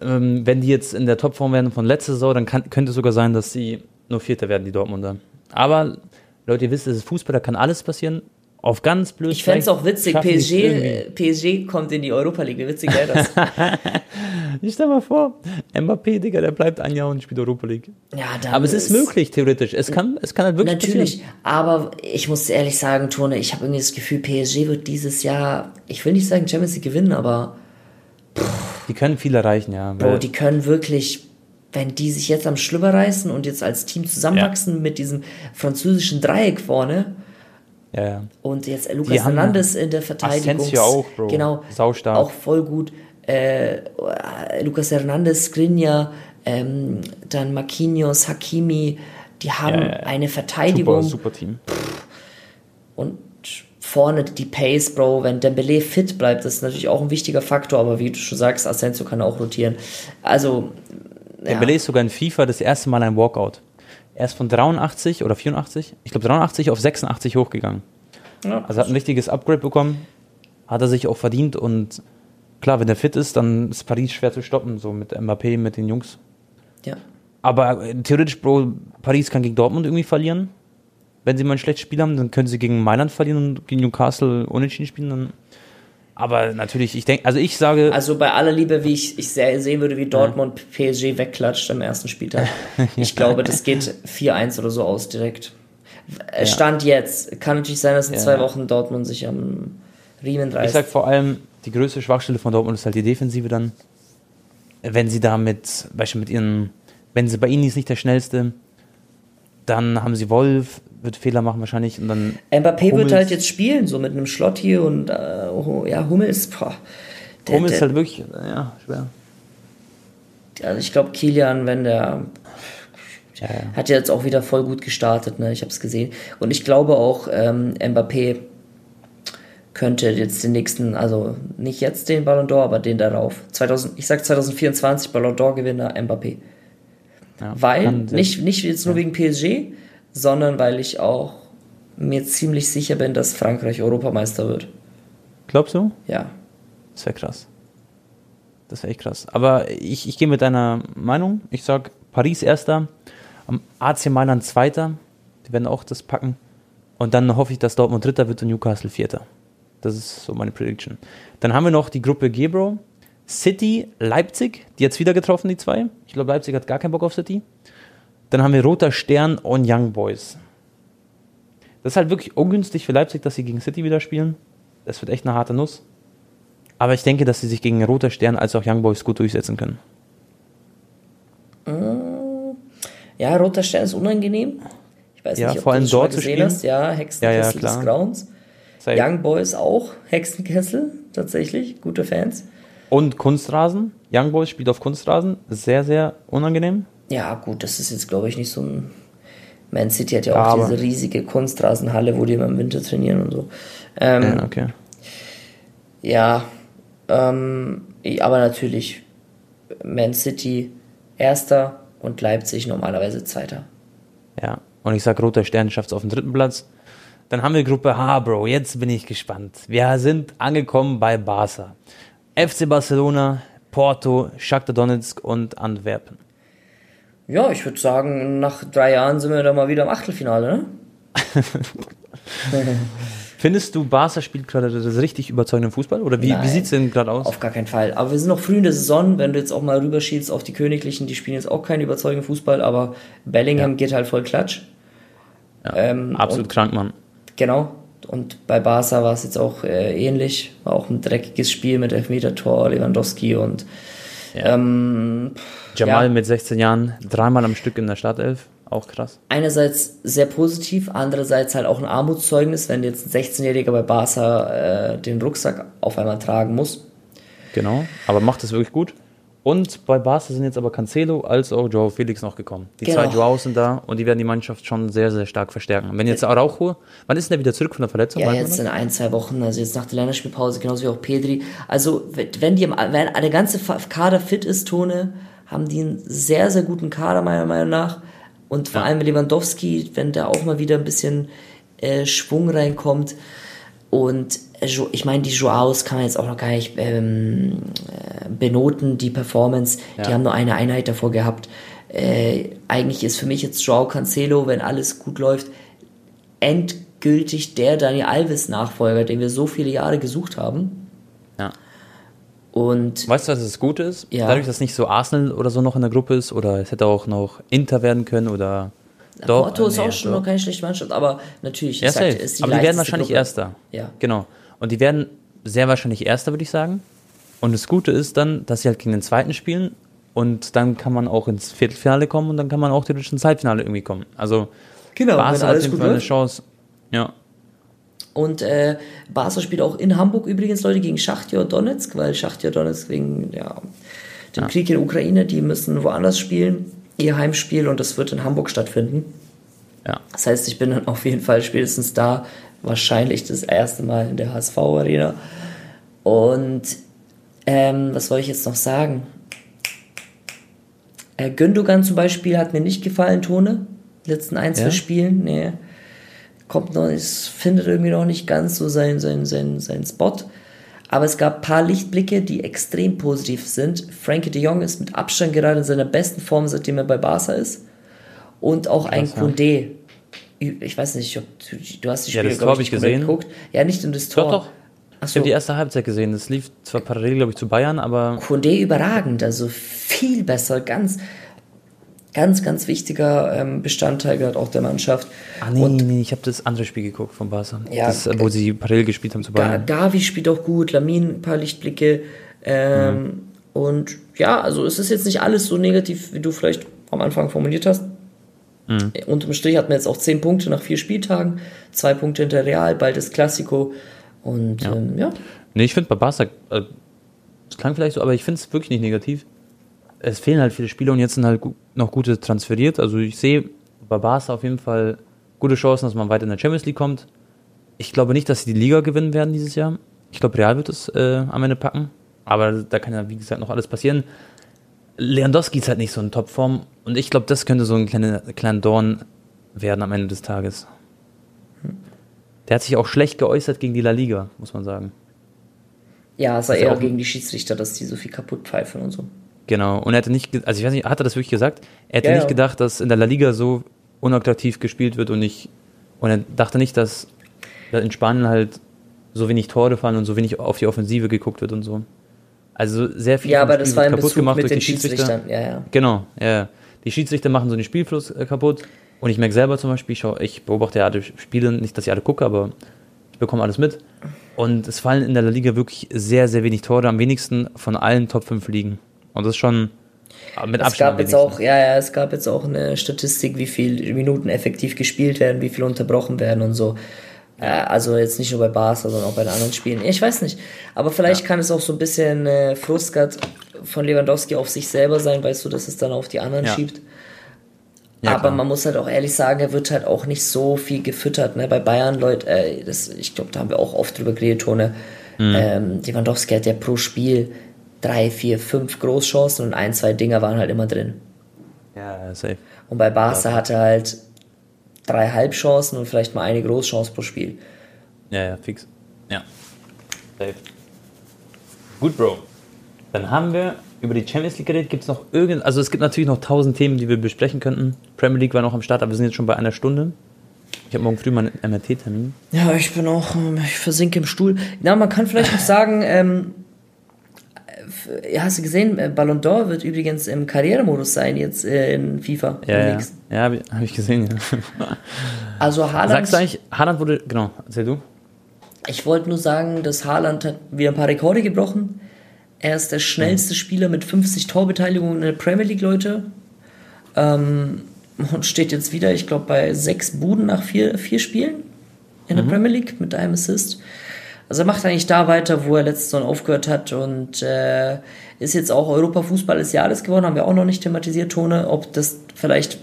Ähm, wenn die jetzt in der Topform werden von letzter Saison, dann kann, könnte es sogar sein, dass sie nur Vierter werden, die Dortmunder. Aber Leute, ihr wisst, es ist Fußball, da kann alles passieren. Auf ganz blöd. Ich fände es auch witzig, PSG, PSG kommt in die Europa League. Wie witzig wäre das? Ich stell mal vor, Mbappé, Digga, der bleibt ein Jahr und spielt Europa League. ja, Aber es ist möglich, theoretisch. Es kann, es kann halt wirklich Natürlich, passieren. aber ich muss ehrlich sagen, Tone, ich habe irgendwie das Gefühl, PSG wird dieses Jahr, ich will nicht sagen Champions League gewinnen, aber Die können viel erreichen, ja. Bro, die können wirklich, wenn die sich jetzt am Schlüpper reißen und jetzt als Team zusammenwachsen mit diesem französischen Dreieck vorne ja, ja. und jetzt Die Lucas Hernandez in der Verteidigung. Asensio auch, Bro. Genau, Saustark. auch voll gut. Äh, Lucas Hernandez, Skriniar, ähm, dann Marquinhos, Hakimi, die haben Ja, eine Super, Verteidigung super Team. und vorne die Pace, Bro, wenn Dembele fit bleibt, das ist natürlich auch ein wichtiger Faktor, aber wie du schon sagst, Asensio kann auch rotieren. Also, Dembele ist sogar in FIFA das erste Mal ein Walkout. Er ist von 83 oder 84, ich glaube 83 auf 86 hochgegangen. ja, Also hat ein richtiges Upgrade bekommen, hat er sich auch verdient und klar, wenn er fit ist, dann ist Paris schwer zu stoppen, so mit Mbappé, mit den Jungs. ja. Aber äh, theoretisch, Bro, Paris kann gegen Dortmund irgendwie verlieren. Wenn sie mal ein schlechtes Spiel haben, dann können sie gegen Mailand verlieren und gegen Newcastle unentschieden spielen. Dann. Aber natürlich, ich denke, also ich sage, Also bei aller Liebe, wie ich, ich sehr sehen würde, wie Dortmund PSG wegklatscht am ersten Spieltag. Ich glaube, das geht 4-1 oder so aus direkt. Äh, Stand jetzt. Kann natürlich sein, dass in Ja. zwei Wochen Dortmund sich am Riemen ich reißt. sag vor allem, die größte Schwachstelle von Dortmund ist halt die Defensive dann. Wenn sie da mit, du, mit ihren, wenn sie bei ihnen ist nicht der schnellste, dann haben sie Wolf, wird Fehler machen wahrscheinlich und dann Mbappé wird Hummels- halt jetzt spielen, so mit einem Schlotti und äh, ja, Hummels. Boah, der, Hummels ist der, halt wirklich, ja, schwer. also ich glaube, Kilian, wenn der Ja, ja. hat ja jetzt auch wieder voll gut gestartet, ne? Ich habe es gesehen. Und ich glaube auch, ähm, Mbappé könnte jetzt den nächsten, also nicht jetzt den Ballon d'Or, aber den darauf. 2000, ich sag 2024 Ballon d'Or Gewinner Mbappé. ja. Weil, nicht, nicht jetzt nur wegen PSG, sondern weil ich auch mir ziemlich sicher bin, dass Frankreich Europameister wird. Glaubst du? Ja. Das wäre krass. Das wäre echt krass. Aber ich, ich gehe mit deiner Meinung. Ich sag Paris erster, am AC Mailand zweiter. Die werden auch das packen. Und dann hoffe ich, dass Dortmund dritter wird und Newcastle vierter. Das ist so meine Prediction. Dann haben wir noch die Gruppe G, Bro. City, Leipzig, die jetzt wieder getroffen, die zwei. Ich glaube, Leipzig hat gar keinen Bock auf City. Dann haben wir Roter Stern und Young Boys. Das ist halt wirklich ungünstig für Leipzig, dass sie gegen City wieder spielen. Das wird echt eine harte Nuss. Aber ich denke, dass sie sich gegen Roter Stern als auch Young Boys gut durchsetzen können. Ja, roter Stern ist unangenehm. Ich weiß Ja, nicht, ob vor du das schon dort zu gesehen hast. Ja, Hexenkessel Ja, ja, des. Grauens. Safe. Young Boys auch, Hexenkessel, tatsächlich, gute Fans. Und Kunstrasen. Young Boys spielt auf Kunstrasen. Sehr, sehr unangenehm. Ja, gut, das ist jetzt, glaube ich, nicht so ein. Man City hat ja auch Aber- diese riesige Kunstrasenhalle, wo die immer im Winter trainieren und so. Ähm, Ja, okay. Ja, ähm, aber natürlich Man City erster und Leipzig normalerweise zweiter. Ja. Und ich sag, Roter Stern schafft es auf den dritten Platz. Dann haben wir Gruppe H, Bro. Jetzt bin ich gespannt. Wir sind angekommen bei Barca. FC Barcelona, Porto, Shakhtar Donetsk und Antwerpen. Ja, ich würde sagen, nach drei Jahren sind wir da mal wieder im Achtelfinale, ne? Findest du, Barca spielt gerade das richtig überzeugenden Fußball? Oder wie, Nein. wie sieht es denn gerade aus? Auf gar keinen Fall. Aber wir sind noch früh in der Saison, wenn du jetzt auch mal rüberschielst auf die Königlichen, die spielen jetzt auch keinen überzeugenden Fußball, aber Bellingham geht halt voll Klatsch. ähm, Absolut krank, Mann. Genau. Und bei Barca war es jetzt auch äh, ähnlich. War auch ein dreckiges Spiel mit Elfmeter-Tor, Lewandowski und ähm, Jamal ja. mit 16 Jahren dreimal am Stück in der Startelf. Auch krass. Einerseits sehr positiv, andererseits halt auch ein Armutszeugnis, wenn jetzt ein 16-Jähriger bei Barca äh, den Rucksack auf einmal tragen muss. Genau, aber macht es wirklich gut. Und bei Barca sind jetzt aber Cancelo als auch Joao Felix noch gekommen. Die Genau. zwei Joaos sind da und die werden die Mannschaft schon sehr, sehr stark verstärken. Wenn jetzt Araujo, wann ist denn der wieder zurück von der Verletzung? Ja, jetzt in ein, zwei Wochen, also jetzt nach der Länderspielpause, genauso wie auch Pedri. Also, wenn die, wenn der ganze Kader fit ist, Tone, haben die einen sehr, sehr guten Kader, meiner Meinung nach. Und vor Ja. allem Lewandowski, wenn da auch mal wieder ein bisschen äh, Schwung reinkommt. Und ich meine, die Joaos kann man jetzt auch noch gar nicht ähm, äh, benoten, die Performance. Die Ja. haben nur eine Einheit davor gehabt. Äh, eigentlich ist für mich jetzt Joao Cancelo, wenn alles gut läuft, endgültig der Daniel Alves-Nachfolger, den wir so viele Jahre gesucht haben. Ja. Und Weißt du, was das Gute ist? Ja. Dadurch, dass nicht so Arsenal oder so noch in der Gruppe ist oder es hätte auch noch Inter werden können oder Porto ist nee, auch schon doch. noch keine schlechte Mannschaft, aber natürlich, Ja, ist die Aber die werden wahrscheinlich Gruppe. Erster. Ja. Genau. Und die werden sehr wahrscheinlich Erster, würde ich sagen. Und das Gute ist dann, dass sie halt gegen den Zweiten spielen und dann kann man auch ins Viertelfinale kommen und dann kann man auch theoretisch ins Halbfinale irgendwie kommen. Also Genau, Barca hat auf jeden gut Fall eine. Chance. Ja. Und äh, Barca spielt auch in Hamburg übrigens, Leute, gegen Schachtjor Donetsk, weil Schachtjor Donetsk wegen ja, dem Ja. Krieg in der Ukraine, die müssen woanders spielen, ihr Heimspiel, und das wird in Hamburg stattfinden. Ja. Das heißt, ich bin dann auf jeden Fall spätestens da, wahrscheinlich das erste Mal in der HSV-Arena. Und ähm, was soll ich jetzt noch sagen? Äh, Gündogan zum Beispiel hat mir nicht gefallen, Tone. Letzten ein, zwei Ja? Spielen. Nee. Kommt noch, es findet irgendwie noch nicht ganz so seinen sein, sein, sein Spot. Aber es gab ein paar Lichtblicke, die extrem positiv sind. Frankie de Jong ist mit Abstand gerade in seiner besten Form, seitdem er bei Barca ist. Und auch ein ja. Condé. Ich weiß nicht, ob du, du hast die Ja, Spiele, das glaub Tor hab nicht ich gesehen. geguckt. Ja, nicht in das Tor. Doch, doch. Ich Achso, habe die erste Halbzeit gesehen. Das lief zwar parallel, glaube ich, zu Bayern, aber Condé überragend, also viel besser, ganz, ganz, ganz wichtiger ähm, Bestandteil gerade auch der Mannschaft. Ah, nee, Und nee, ich habe das andere Spiel geguckt von Barca. Ja, das, äh, wo sie parallel gespielt haben zu Bayern. Gavi spielt auch gut, Lamin ein paar Lichtblicke. Ähm, Mhm. Und ja, also es ist jetzt nicht alles so negativ, wie du vielleicht am Anfang formuliert hast. Mhm. Unterm Strich hat man jetzt auch zehn Punkte nach vier Spieltagen, zwei Punkte hinter Real, bald ist Classico. Und ja, ähm, ja. Nee, ich finde bei Barca, äh, es klang vielleicht so, aber ich finde es wirklich nicht negativ. Es fehlen halt viele Spieler und jetzt sind halt noch gute transferiert. Also ich sehe bei Barca auf jeden Fall gute Chancen, dass man weiter in der Champions League kommt. Ich glaube nicht, dass sie die Liga gewinnen werden dieses Jahr. Ich glaube, Real wird es äh, am Ende packen. Aber da kann ja, wie gesagt, noch alles passieren. Lewandowski ist halt nicht so in Topform und ich glaube, das könnte so ein kleiner, kleiner Dorn werden am Ende des Tages. Der hat sich auch schlecht geäußert gegen die La Liga, muss man sagen. Ja, es ja eher gegen die Schiedsrichter, dass die so viel kaputt pfeifen und so. Genau. Und er hatte nicht, also ich weiß nicht, hat er das wirklich gesagt? Er hätte Ja, nicht gedacht, dass in der La Liga so unattraktiv gespielt wird und nicht, und er dachte nicht, dass in Spanien halt so wenig Tore fallen und so wenig auf die Offensive geguckt wird und so. Also sehr viel Ja, aber das war im Bezug mit den Schiedsrichtern. Ja, ja. Genau, ja. Die Schiedsrichter machen so den Spielfluss äh, kaputt. Und ich merke selber zum Beispiel, ich, schau, ich beobachte ja alle Spiele, nicht, dass ich alle gucke, aber ich bekomme alles mit. Und es fallen in der La Liga wirklich sehr, sehr wenig Tore, am wenigsten von allen Top 5 Ligen. Und das ist schon mit Es Abstand gab am jetzt auch, ja, ja, es gab jetzt auch eine Statistik, wie viele Minuten effektiv gespielt werden, wie viel unterbrochen werden und so. Äh, also jetzt nicht nur bei Barca, sondern auch bei den anderen Spielen. Ich weiß nicht. Aber vielleicht kann es auch so ein bisschen äh, von Lewandowski auf sich selber sein, weißt du, dass es dann auf die anderen Ja. schiebt. Ja, aber klar. man muss halt auch ehrlich sagen, er wird halt auch nicht so viel gefüttert. Ne? Bei Bayern, Leute, äh, das, ich glaube, da haben wir auch oft drüber geredet, Tone. Mhm. Ähm, Lewandowski hat ja pro Spiel drei, vier, fünf Großchancen und ein, zwei Dinger waren halt immer drin. Ja, safe. Und bei Barca Ja. hatte er halt drei Halbchancen und vielleicht mal eine Großchance pro Spiel. Ja, ja, fix. Ja. Safe. Gut, Bro. Dann haben wir über die Champions League geredet. Gibt es noch irgend... Also es gibt natürlich noch tausend Themen, die wir besprechen könnten. Premier League war noch am Start, aber wir sind jetzt schon bei einer Stunde. Ich habe morgen früh mal einen MRT-Termin. Ja, ich bin auch, ähm, ich versinke im Stuhl. Na, man kann vielleicht noch sagen, ähm, äh, ja, hast du gesehen, äh, Ballon d'Or wird übrigens im Karrieremodus sein jetzt äh, in FIFA. Ja, ja. Ja, habe ich, hab ich gesehen. Ja. Also Haaland, Sagst du eigentlich, Haaland wurde... Genau, erzähl du. ich wollte nur sagen, dass Haaland hat wieder ein paar Rekorde gebrochen. Er ist der schnellste Spieler mit 50 Torbeteiligungen in der Premier League, Leute. Ähm, und steht jetzt wieder, ich glaube, bei sechs Buden nach vier, vier Spielen in der Premier League mit einem Assist. Also er macht eigentlich da weiter, wo er letztes Jahr aufgehört hat und äh, ist jetzt auch Europa-Fußball des Jahres geworden, haben wir auch noch nicht thematisiert, Tone, ob das vielleicht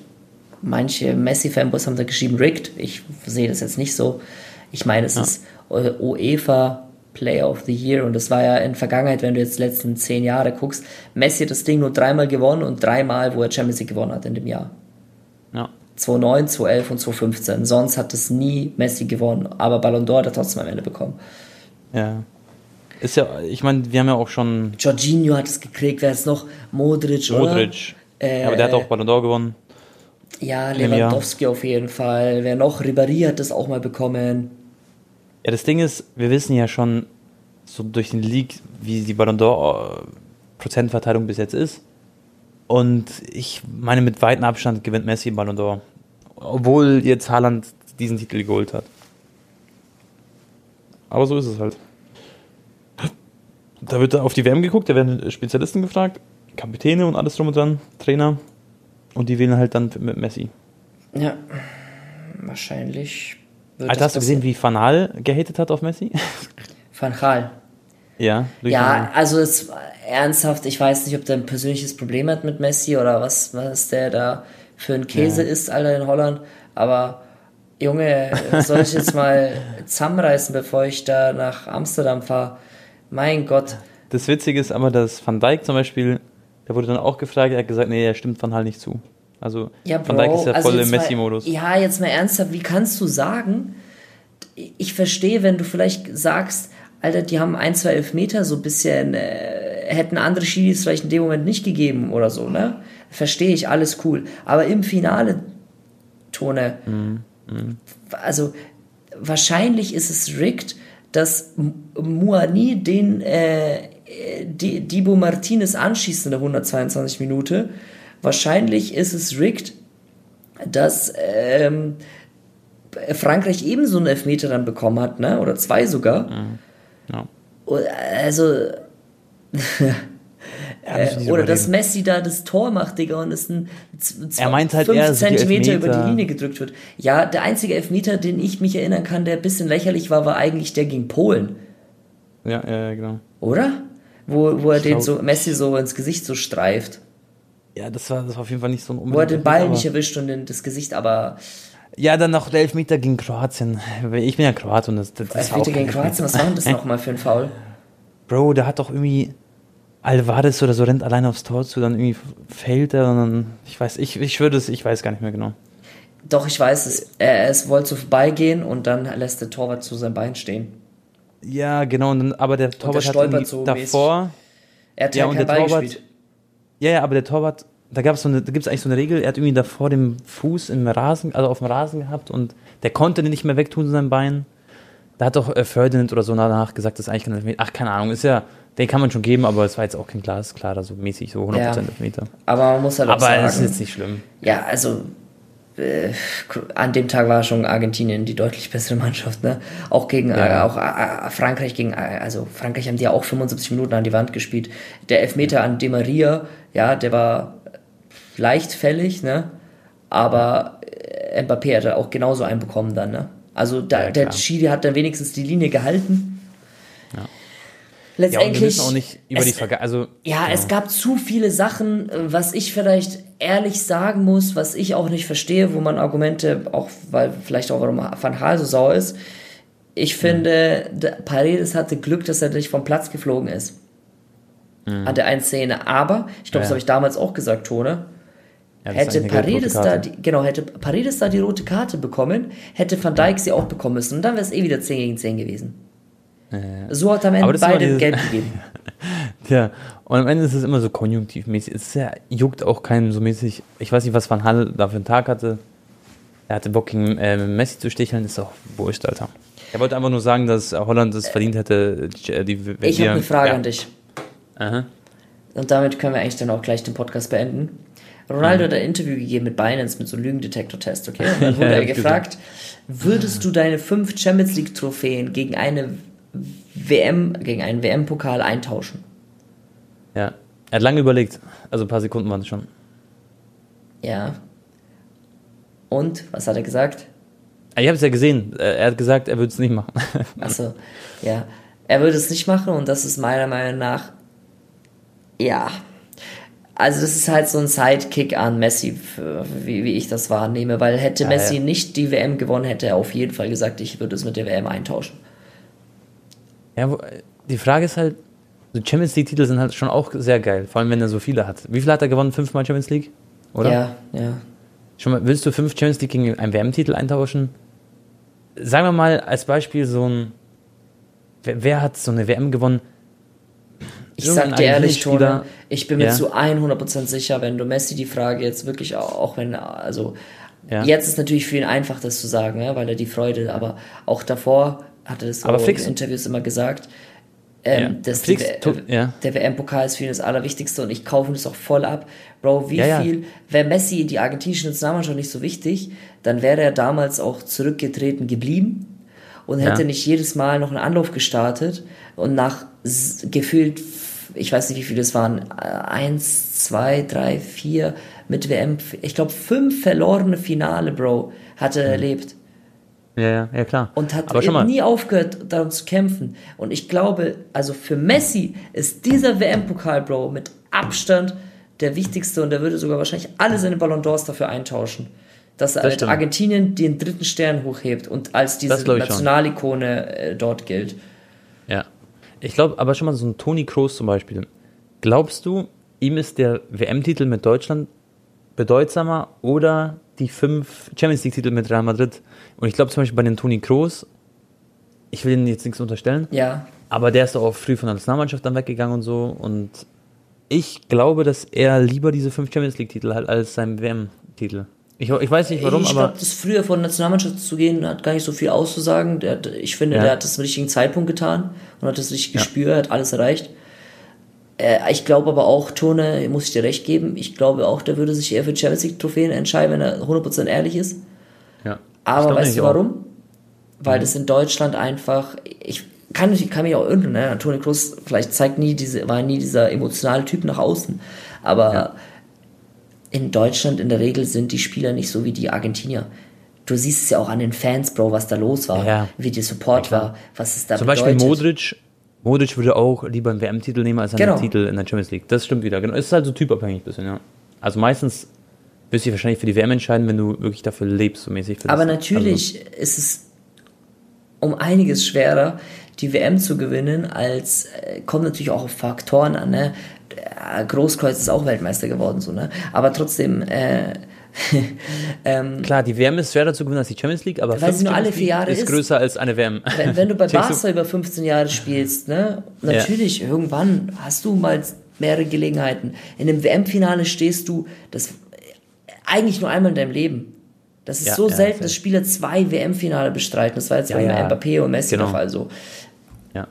manche Messi-Fanboys haben da geschrieben, rigged. Ich sehe das jetzt nicht so. Ich meine, es ja. ist UEFA Player of the Year und das war ja in Vergangenheit, wenn du jetzt die letzten zehn Jahre guckst, Messi hat das Ding nur dreimal gewonnen und dreimal, wo er Champions League gewonnen hat in dem Jahr. Ja. 2009, 2011 und 2015. Sonst hat es nie Messi gewonnen, aber Ballon d'Or hat er trotzdem am Ende bekommen. Ja. Ist ja, ich meine, wir haben ja auch schon. Jorginho hat es gekriegt, wer ist noch? Modric, oder? Modric. Äh, aber der hat auch Ballon d'Or gewonnen. Ja, Lewandowski auf jeden Fall. Wer noch? Ribéry hat das auch mal bekommen. Ja, das Ding ist, wir wissen ja schon so durch den League, wie die Ballon d'Or äh, Prozentverteilung bis jetzt ist. Und ich meine, mit weitem Abstand gewinnt Messi Ballon d'Or. Obwohl jetzt Haaland diesen Titel geholt hat. Aber so ist es halt. Da wird auf die WM geguckt, da werden Spezialisten gefragt, Kapitäne und alles drum und dran, Trainer. Und die wählen halt dann mit Messi. Ja, wahrscheinlich. Alter, hast du gesehen, wie Van Hal gehatet hat auf Messi? Van Hal? Ja. Ja, also es ernsthaft, ich weiß nicht, ob der ein persönliches Problem hat mit Messi oder was, was der da für ein Käse ja. ist, Alter, in Holland. Aber Junge, soll ich jetzt mal zusammenreißen, bevor ich da nach Amsterdam fahre? Mein Gott. Das Witzige ist aber, dass Van Dijk zum Beispiel, der wurde dann auch gefragt, er hat gesagt, nee, er stimmt Van Hal nicht zu. Also ja, Van Dijk ist ja also voll im Messi-Modus. Ja, jetzt mal ernsthaft, wie kannst du sagen, ich verstehe, wenn du vielleicht sagst, Alter, die haben ein, zwei Elfmeter so ein bisschen, äh, hätten andere Schiris vielleicht in dem Moment nicht gegeben oder so, ne? Verstehe ich, alles cool. Aber im Finale, Tone, mhm. Mhm. also wahrscheinlich ist es rigged, dass Muani den äh, Dibu Martinez anschießt in der 122 Minute. Wahrscheinlich ist es rigged, dass ähm, Frankreich ebenso einen Elfmeter dann bekommen hat, ne? oder zwei sogar. Mhm. Ja. Also. äh, oder dass Messi da das Tor macht, Digga, und es ein er meint halt 5 Zentimeter über die Linie gedrückt wird. Ja, der einzige Elfmeter, den ich mich erinnern kann, der ein bisschen lächerlich war, war eigentlich der gegen Polen. Ja, ja, genau. Oder? Wo, wo er ich den so, Messi so ins Gesicht so streift. Ja, das war, das war auf jeden Fall nicht so ein Wo er den Ball nicht erwischt und in das Gesicht, aber ja, dann noch der Elfmeter gegen Kroatien. Ich bin ja Kroat und das, das Elfmeter gegen Kroatien, was war denn das nochmal für ein Foul? Bro, der hat doch irgendwie Alvarez oder so rennt alleine aufs Tor zu, dann irgendwie fällt er und dann, ich weiß, ich, ich würde es, ich weiß gar nicht mehr genau. Doch, ich weiß es. Er, es wollte so vorbeigehen und dann lässt der Torwart zu seinem Bein stehen. Ja, genau, und dann, aber der Torwart hat so davor. Mäßig. Er hat ja, und der Torwart, gespielt. Ja, ja, aber der Torwart da gab so eine, da gibt es eigentlich so eine Regel, er hat irgendwie davor den Fuß im Rasen, also auf dem Rasen gehabt und der konnte den nicht mehr wegtun, sein Bein. Da hat doch äh, Ferdinand oder so danach gesagt, das ist eigentlich kein Elfmeter. Ach, keine Ahnung, ist ja, den kann man schon geben, aber es war jetzt auch kein Glas, klar, so mäßig, so 100% ja. Elfmeter. Aber man muss halt aber auch sagen. Aber es ist jetzt nicht schlimm. Ja, also, äh, an dem Tag war schon Argentinien die deutlich bessere Mannschaft, ne? Auch gegen, ja. äh, auch äh, Frankreich gegen, äh, also Frankreich haben die ja auch 75 Minuten an die Wand gespielt. Der Elfmeter an De Maria, ja, der war leicht fällig, ne? Aber äh, Mbappé hat auch genauso einen bekommen dann, ne? Also da, ja, der Schiri hat dann wenigstens die Linie gehalten. Ja. Letztendlich. Ja, auch nicht über es, die Verga also ja, ja, es gab zu viele Sachen, was ich vielleicht ehrlich sagen muss, was ich auch nicht verstehe, wo man Argumente, auch weil vielleicht auch warum Van Gaal so sauer ist. Ich finde, mhm. Paredes hatte Glück, dass er nicht vom Platz geflogen ist. Mhm. An der einen Szene. Aber, ich glaube, ja. das habe ich damals auch gesagt, Tone ja, hätte Paredes da die, genau, hätte Paredes da die rote Karte bekommen, hätte Van Dijk sie auch bekommen müssen und dann wäre es eh wieder 10 gegen 10 gewesen. So hat am Ende beide Geld gegeben. ja, und am Ende ist es immer so konjunktivmäßig. Es ja, juckt auch keinen so mäßig. Ich weiß nicht, was Van Hall da für einen Tag hatte. Er hatte Bock gegen äh, Messi zu sticheln, ist auch wurscht, Alter. Er wollte einfach nur sagen, dass Holland es verdient hätte. Die, ich habe eine Frage ja. an dich. Aha. Und damit können wir eigentlich dann auch gleich den Podcast beenden. Ronaldo mhm. hat ein Interview gegeben mit Binance mit so einem Lügendetektor-Test, okay? Und dann wurde ja, er gefragt, würdest du deine fünf Champions League-Trophäen gegen eine WM, gegen einen WM-Pokal eintauschen? Ja, er hat lange überlegt. Also ein paar Sekunden waren es schon. Ja. Und, was hat er gesagt? Ich habe es ja gesehen. Äh, er hat gesagt, er würde es nicht machen. Achso, ja. Er würde es nicht machen und das ist meiner Meinung nach, ja. Also das ist halt so ein Sidekick an Messi, wie, wie ich das wahrnehme, weil hätte ja, Messi ja. nicht die WM gewonnen, hätte er auf jeden Fall gesagt, ich würde es mit der WM eintauschen. Ja, die Frage ist halt, so Champions League-Titel sind halt schon auch sehr geil, vor allem wenn er so viele hat. Wie viele hat er gewonnen? Fünfmal Champions League? Oder? Ja, ja. Schon mal, willst du fünf Champions League gegen einen WM-Titel eintauschen? Sagen wir mal als Beispiel so ein, wer, wer hat so eine WM gewonnen? Ich sag dir ehrlich, Tone, ich bin mir ja. zu 100% sicher, wenn du Messi die Frage jetzt wirklich auch, auch wenn, also, ja. jetzt ist natürlich für ihn einfach, das zu sagen, ja, weil er die Freude, aber auch davor hat er das so in Interviews immer gesagt, ähm, ja. die, ja. Der WM-Pokal ist für ihn das Allerwichtigste und ich kaufe das auch voll ab. Bro, wie ja, viel, wäre Messi die argentinische Nationalmannschaft nicht so wichtig, dann wäre er damals auch zurückgetreten geblieben und hätte nicht jedes Mal noch einen Anlauf gestartet und nach gefühlt, ich weiß nicht, wie viele es waren, eins, zwei, drei, vier mit WM, ich glaube fünf verlorene Finale, Bro, hat er mhm. erlebt. Ja, ja, ja, klar. Und hat nie aufgehört, darum zu kämpfen. Und ich glaube, also für Messi ist dieser WM-Pokal, Bro, mit Abstand der wichtigste und der würde sogar wahrscheinlich alle seine Ballon d'Ors dafür eintauschen. Dass er das halt Argentinien den dritten Stern hochhebt und als diese Nationalikone äh, dort gilt. Ja. Ich glaube, aber schon mal so ein Toni Kroos zum Beispiel. Glaubst du, ihm ist der WM-Titel mit Deutschland bedeutsamer oder die fünf Champions League-Titel mit Real Madrid? Und ich glaube zum Beispiel bei den Toni Kroos, ich will ihnen jetzt nichts unterstellen, ja. aber der ist doch auch früh von der Nationalmannschaft dann weggegangen und so. Und ich glaube, dass er lieber diese fünf Champions League-Titel hat als seinen WM-Titel. Ich, ich, weiß nicht warum, ich aber. Ich glaube, das früher von der Nationalmannschaft zu gehen, hat gar nicht so viel auszusagen. Der, ich finde, ja. der hat das zum richtigen Zeitpunkt getan und hat das richtig ja. gespürt, hat alles erreicht. Äh, ich glaube aber auch, Tone, muss ich dir recht geben, ich glaube auch, der würde sich eher für Champions League-Trophäen entscheiden, wenn er 100% ehrlich ist. Ja. Aber weißt du warum? Auch. Weil mhm. das in Deutschland einfach, ich kann, ich kann mich auch irren, ne? Toni Kroos vielleicht zeigt nie diese, war nie dieser emotionale Typ nach außen. Aber ja. in Deutschland in der Regel sind die Spieler nicht so wie die Argentinier. Du siehst es ja auch an den Fans, Bro, was da los war, ja. wie der Support ja, war, was es da Zum bedeutet. Beispiel Modric, Modric würde auch lieber einen WM-Titel nehmen als einen genau. Titel in der Champions League. Das stimmt wieder. Genau. Es ist halt so typabhängig ein bisschen, ja. Also meistens wirst du dich wahrscheinlich für die WM entscheiden, wenn du wirklich dafür lebst, so mäßig. Aber natürlich also. ist es um einiges schwerer, die WM zu gewinnen, als äh, kommt natürlich auch auf Faktoren an. Ne? Großkreuz ist auch Weltmeister geworden, so, ne? Aber trotzdem, äh, ähm, Klar, die WM ist schwerer zu gewinnen als die Champions League, aber weil sie nur alle vier Jahre ist, ist größer als eine WM. Wenn, wenn du bei Barca über 15 Jahre spielst, ne, natürlich, ja. irgendwann hast du mal mehrere Gelegenheiten. In einem WM-Finale stehst du, das eigentlich nur einmal in deinem Lleben. Das ist ja, so ja, selten, dass Spieler zwei WM-Finale bestreiten. Das war jetzt ja, bei ja. Mbappé und Messi genau. der Fall so. Ja.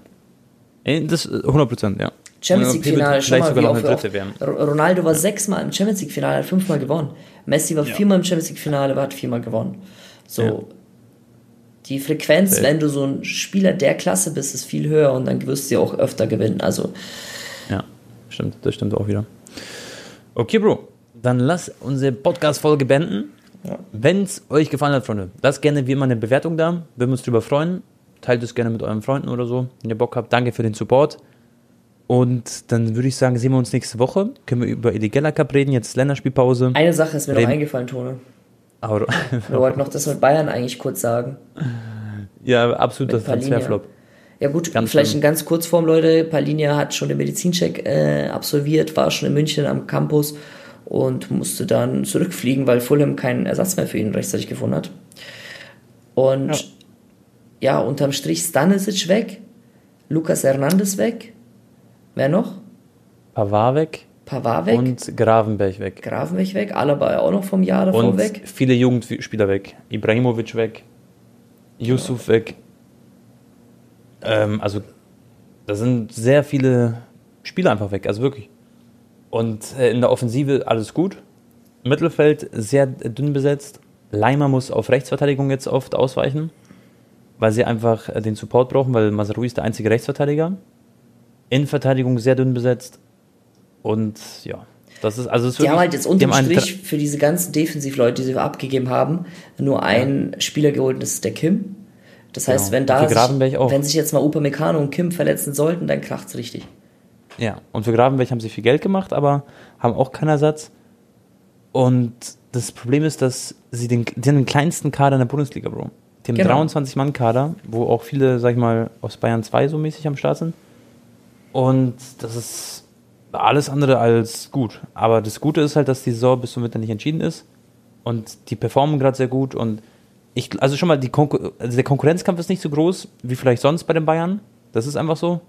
Das 100 Prozent, ja. Champions League-Finale, schon mal wie auf, auf, Ronaldo war sechsmal im Champions League-Finale, hat fünfmal gewonnen. Messi war viermal im Champions League-Finale, hat viermal gewonnen. So, die Frequenz, wenn du so ein Spieler der Klasse bist, ist viel höher und dann wirst du ja auch öfter gewinnen. Also. Ja, stimmt, das stimmt auch wieder. Okay, Bro, dann lass unsere Podcast-Folge beenden. Ja. Wenn es euch gefallen hat, Freunde, lasst gerne wie immer eine Bewertung da. Würden uns darüber freuen. Teilt es gerne mit euren Freunden oder so, wenn ihr Bock habt. Danke für den Support. Und dann würde ich sagen, sehen wir uns nächste Woche. Können wir über Eligella Cup reden, jetzt Länderspielpause. Eine Sache ist mir reden. noch eingefallen, Tone. wir wollten noch das mit Bayern eigentlich kurz sagen. Ja, absolut das Transferflop. Ja gut, ganz vielleicht schlimm. in ganz Kurzform, Leute. Palinia hat schon den Medizincheck äh, absolviert, war schon in München am Campus und musste dann zurückfliegen, weil Fulham keinen Ersatz mehr für ihn rechtzeitig gefunden hat. Und ja, ja unterm Strich Stanisic weg, Lukas Hernandez weg, Wer noch? Pavard weg. Pavard weg. Und Gravenberg weg. Gravenberg weg, Alaba auch noch vom Jahr davor und weg. viele Jugendspieler weg. Ibrahimovic weg. Yusuf ja. weg. Ähm, also, da sind sehr viele Spieler einfach weg, also wirklich. Und äh, in der Offensive alles gut. Mittelfeld sehr dünn besetzt. Leimer muss auf Rechtsverteidigung jetzt oft ausweichen, weil sie einfach äh, den Support brauchen, weil Mazarui ist der einzige Rechtsverteidiger. Innenverteidigung sehr dünn besetzt. Und ja, Das ist, also es Die haben halt jetzt unterm Strich für diese ganzen Defensivleute, die sie abgegeben haben, nur einen Spieler geholt, das ist der Kim. Das heißt, Genau. wenn da sich, auch. wenn sich jetzt mal Upamecano und Kim verletzen sollten, dann kracht's richtig. Ja, und für Gravenberg haben sie viel Geld gemacht, aber haben auch keinen Ersatz. Und das Problem ist, dass sie den, die haben den kleinsten Kader in der Bundesliga, Bro. Die haben Genau. 23-Mann-Kader, wo auch viele, sag ich mal, aus Bayern 2 so mäßig am Start sind. Und das ist alles andere als gut. Aber das Gute ist halt, dass die Saison bis zum Winter nicht entschieden ist. Und die performen gerade sehr gut. Und ich, also schon mal, Konkur also der Konkurrenzkampf ist nicht so groß wie vielleicht sonst bei den Bayern. Das ist einfach so.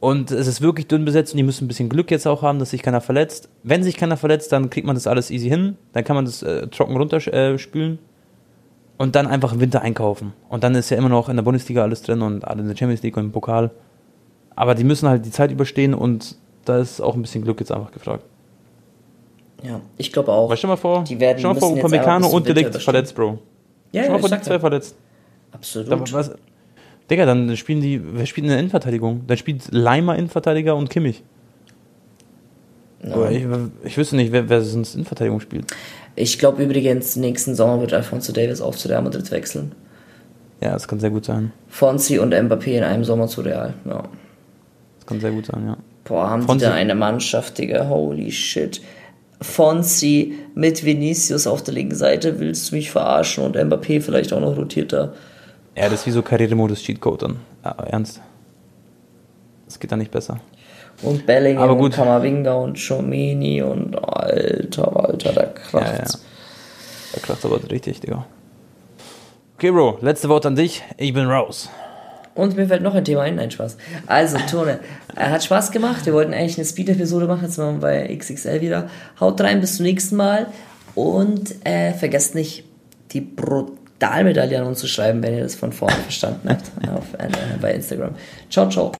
Und es ist wirklich dünn besetzt und die müssen ein bisschen Glück jetzt auch haben, dass sich keiner verletzt. Wenn sich keiner verletzt, dann kriegt man das alles easy hin. Dann kann man das äh, trocken runterspülen. Äh, und dann einfach im Winter einkaufen. Und dann ist ja immer noch in der Bundesliga alles drin und in der Champions League und im Pokal. Aber die müssen halt die Zeit überstehen und da ist auch ein bisschen Glück jetzt einfach gefragt. Ja, ich glaube auch. Weil stell mal vor, Die werden- stell mal vor, Upamecano und Delikt verletzt, Bro. Ja, Stell ja, mal vor, die zwei verletzt. Absolut. Da, was, Digga, dann spielen die, wer spielt in der Innenverteidigung? Dann spielt Leimer Innenverteidiger und Kimmich. Aber Ich, ich wüsste nicht, wer, wer sonst Innenverteidigung spielt. Ich glaube übrigens, nächsten Sommer wird Alfonso Davis auch zu Real Madrid wechseln. Ja, das kann sehr gut sein. Fonzi und Mbappé in einem Sommer zu Real. Ja. Kann sehr gut sein, ja. Boah, haben Fonzi- die da eine Mannschaft, Digga. Holy shit. Fonzi mit Vinicius auf der linken Seite, willst du mich verarschen? Und Mbappé vielleicht auch noch rotiert da. Ja, das ist wie so Karrieremodus Cheatcode dann. Ja, ernst. Das geht dann nicht besser. Und Bellingham Aber und gut. Kamavinga und Chomini und Alter, Alter, da Ja, ja. kracht's. Da kracht aber richtig, Digga. Okay, Bro, letzte Wort an dich. Ich bin raus. Und mir fällt noch ein Thema ein, nein, Spaß. Also, Tone, er hat Spaß gemacht. Wir wollten eigentlich eine Speed-Episode machen, jetzt machen wir bei XXL wieder. Haut rein, bis zum nächsten Mal. Und äh, vergesst nicht, die Brutalmedaille an uns zu schreiben, wenn ihr das von vorne verstanden habt, auf, äh, bei Instagram. Ciao, ciao.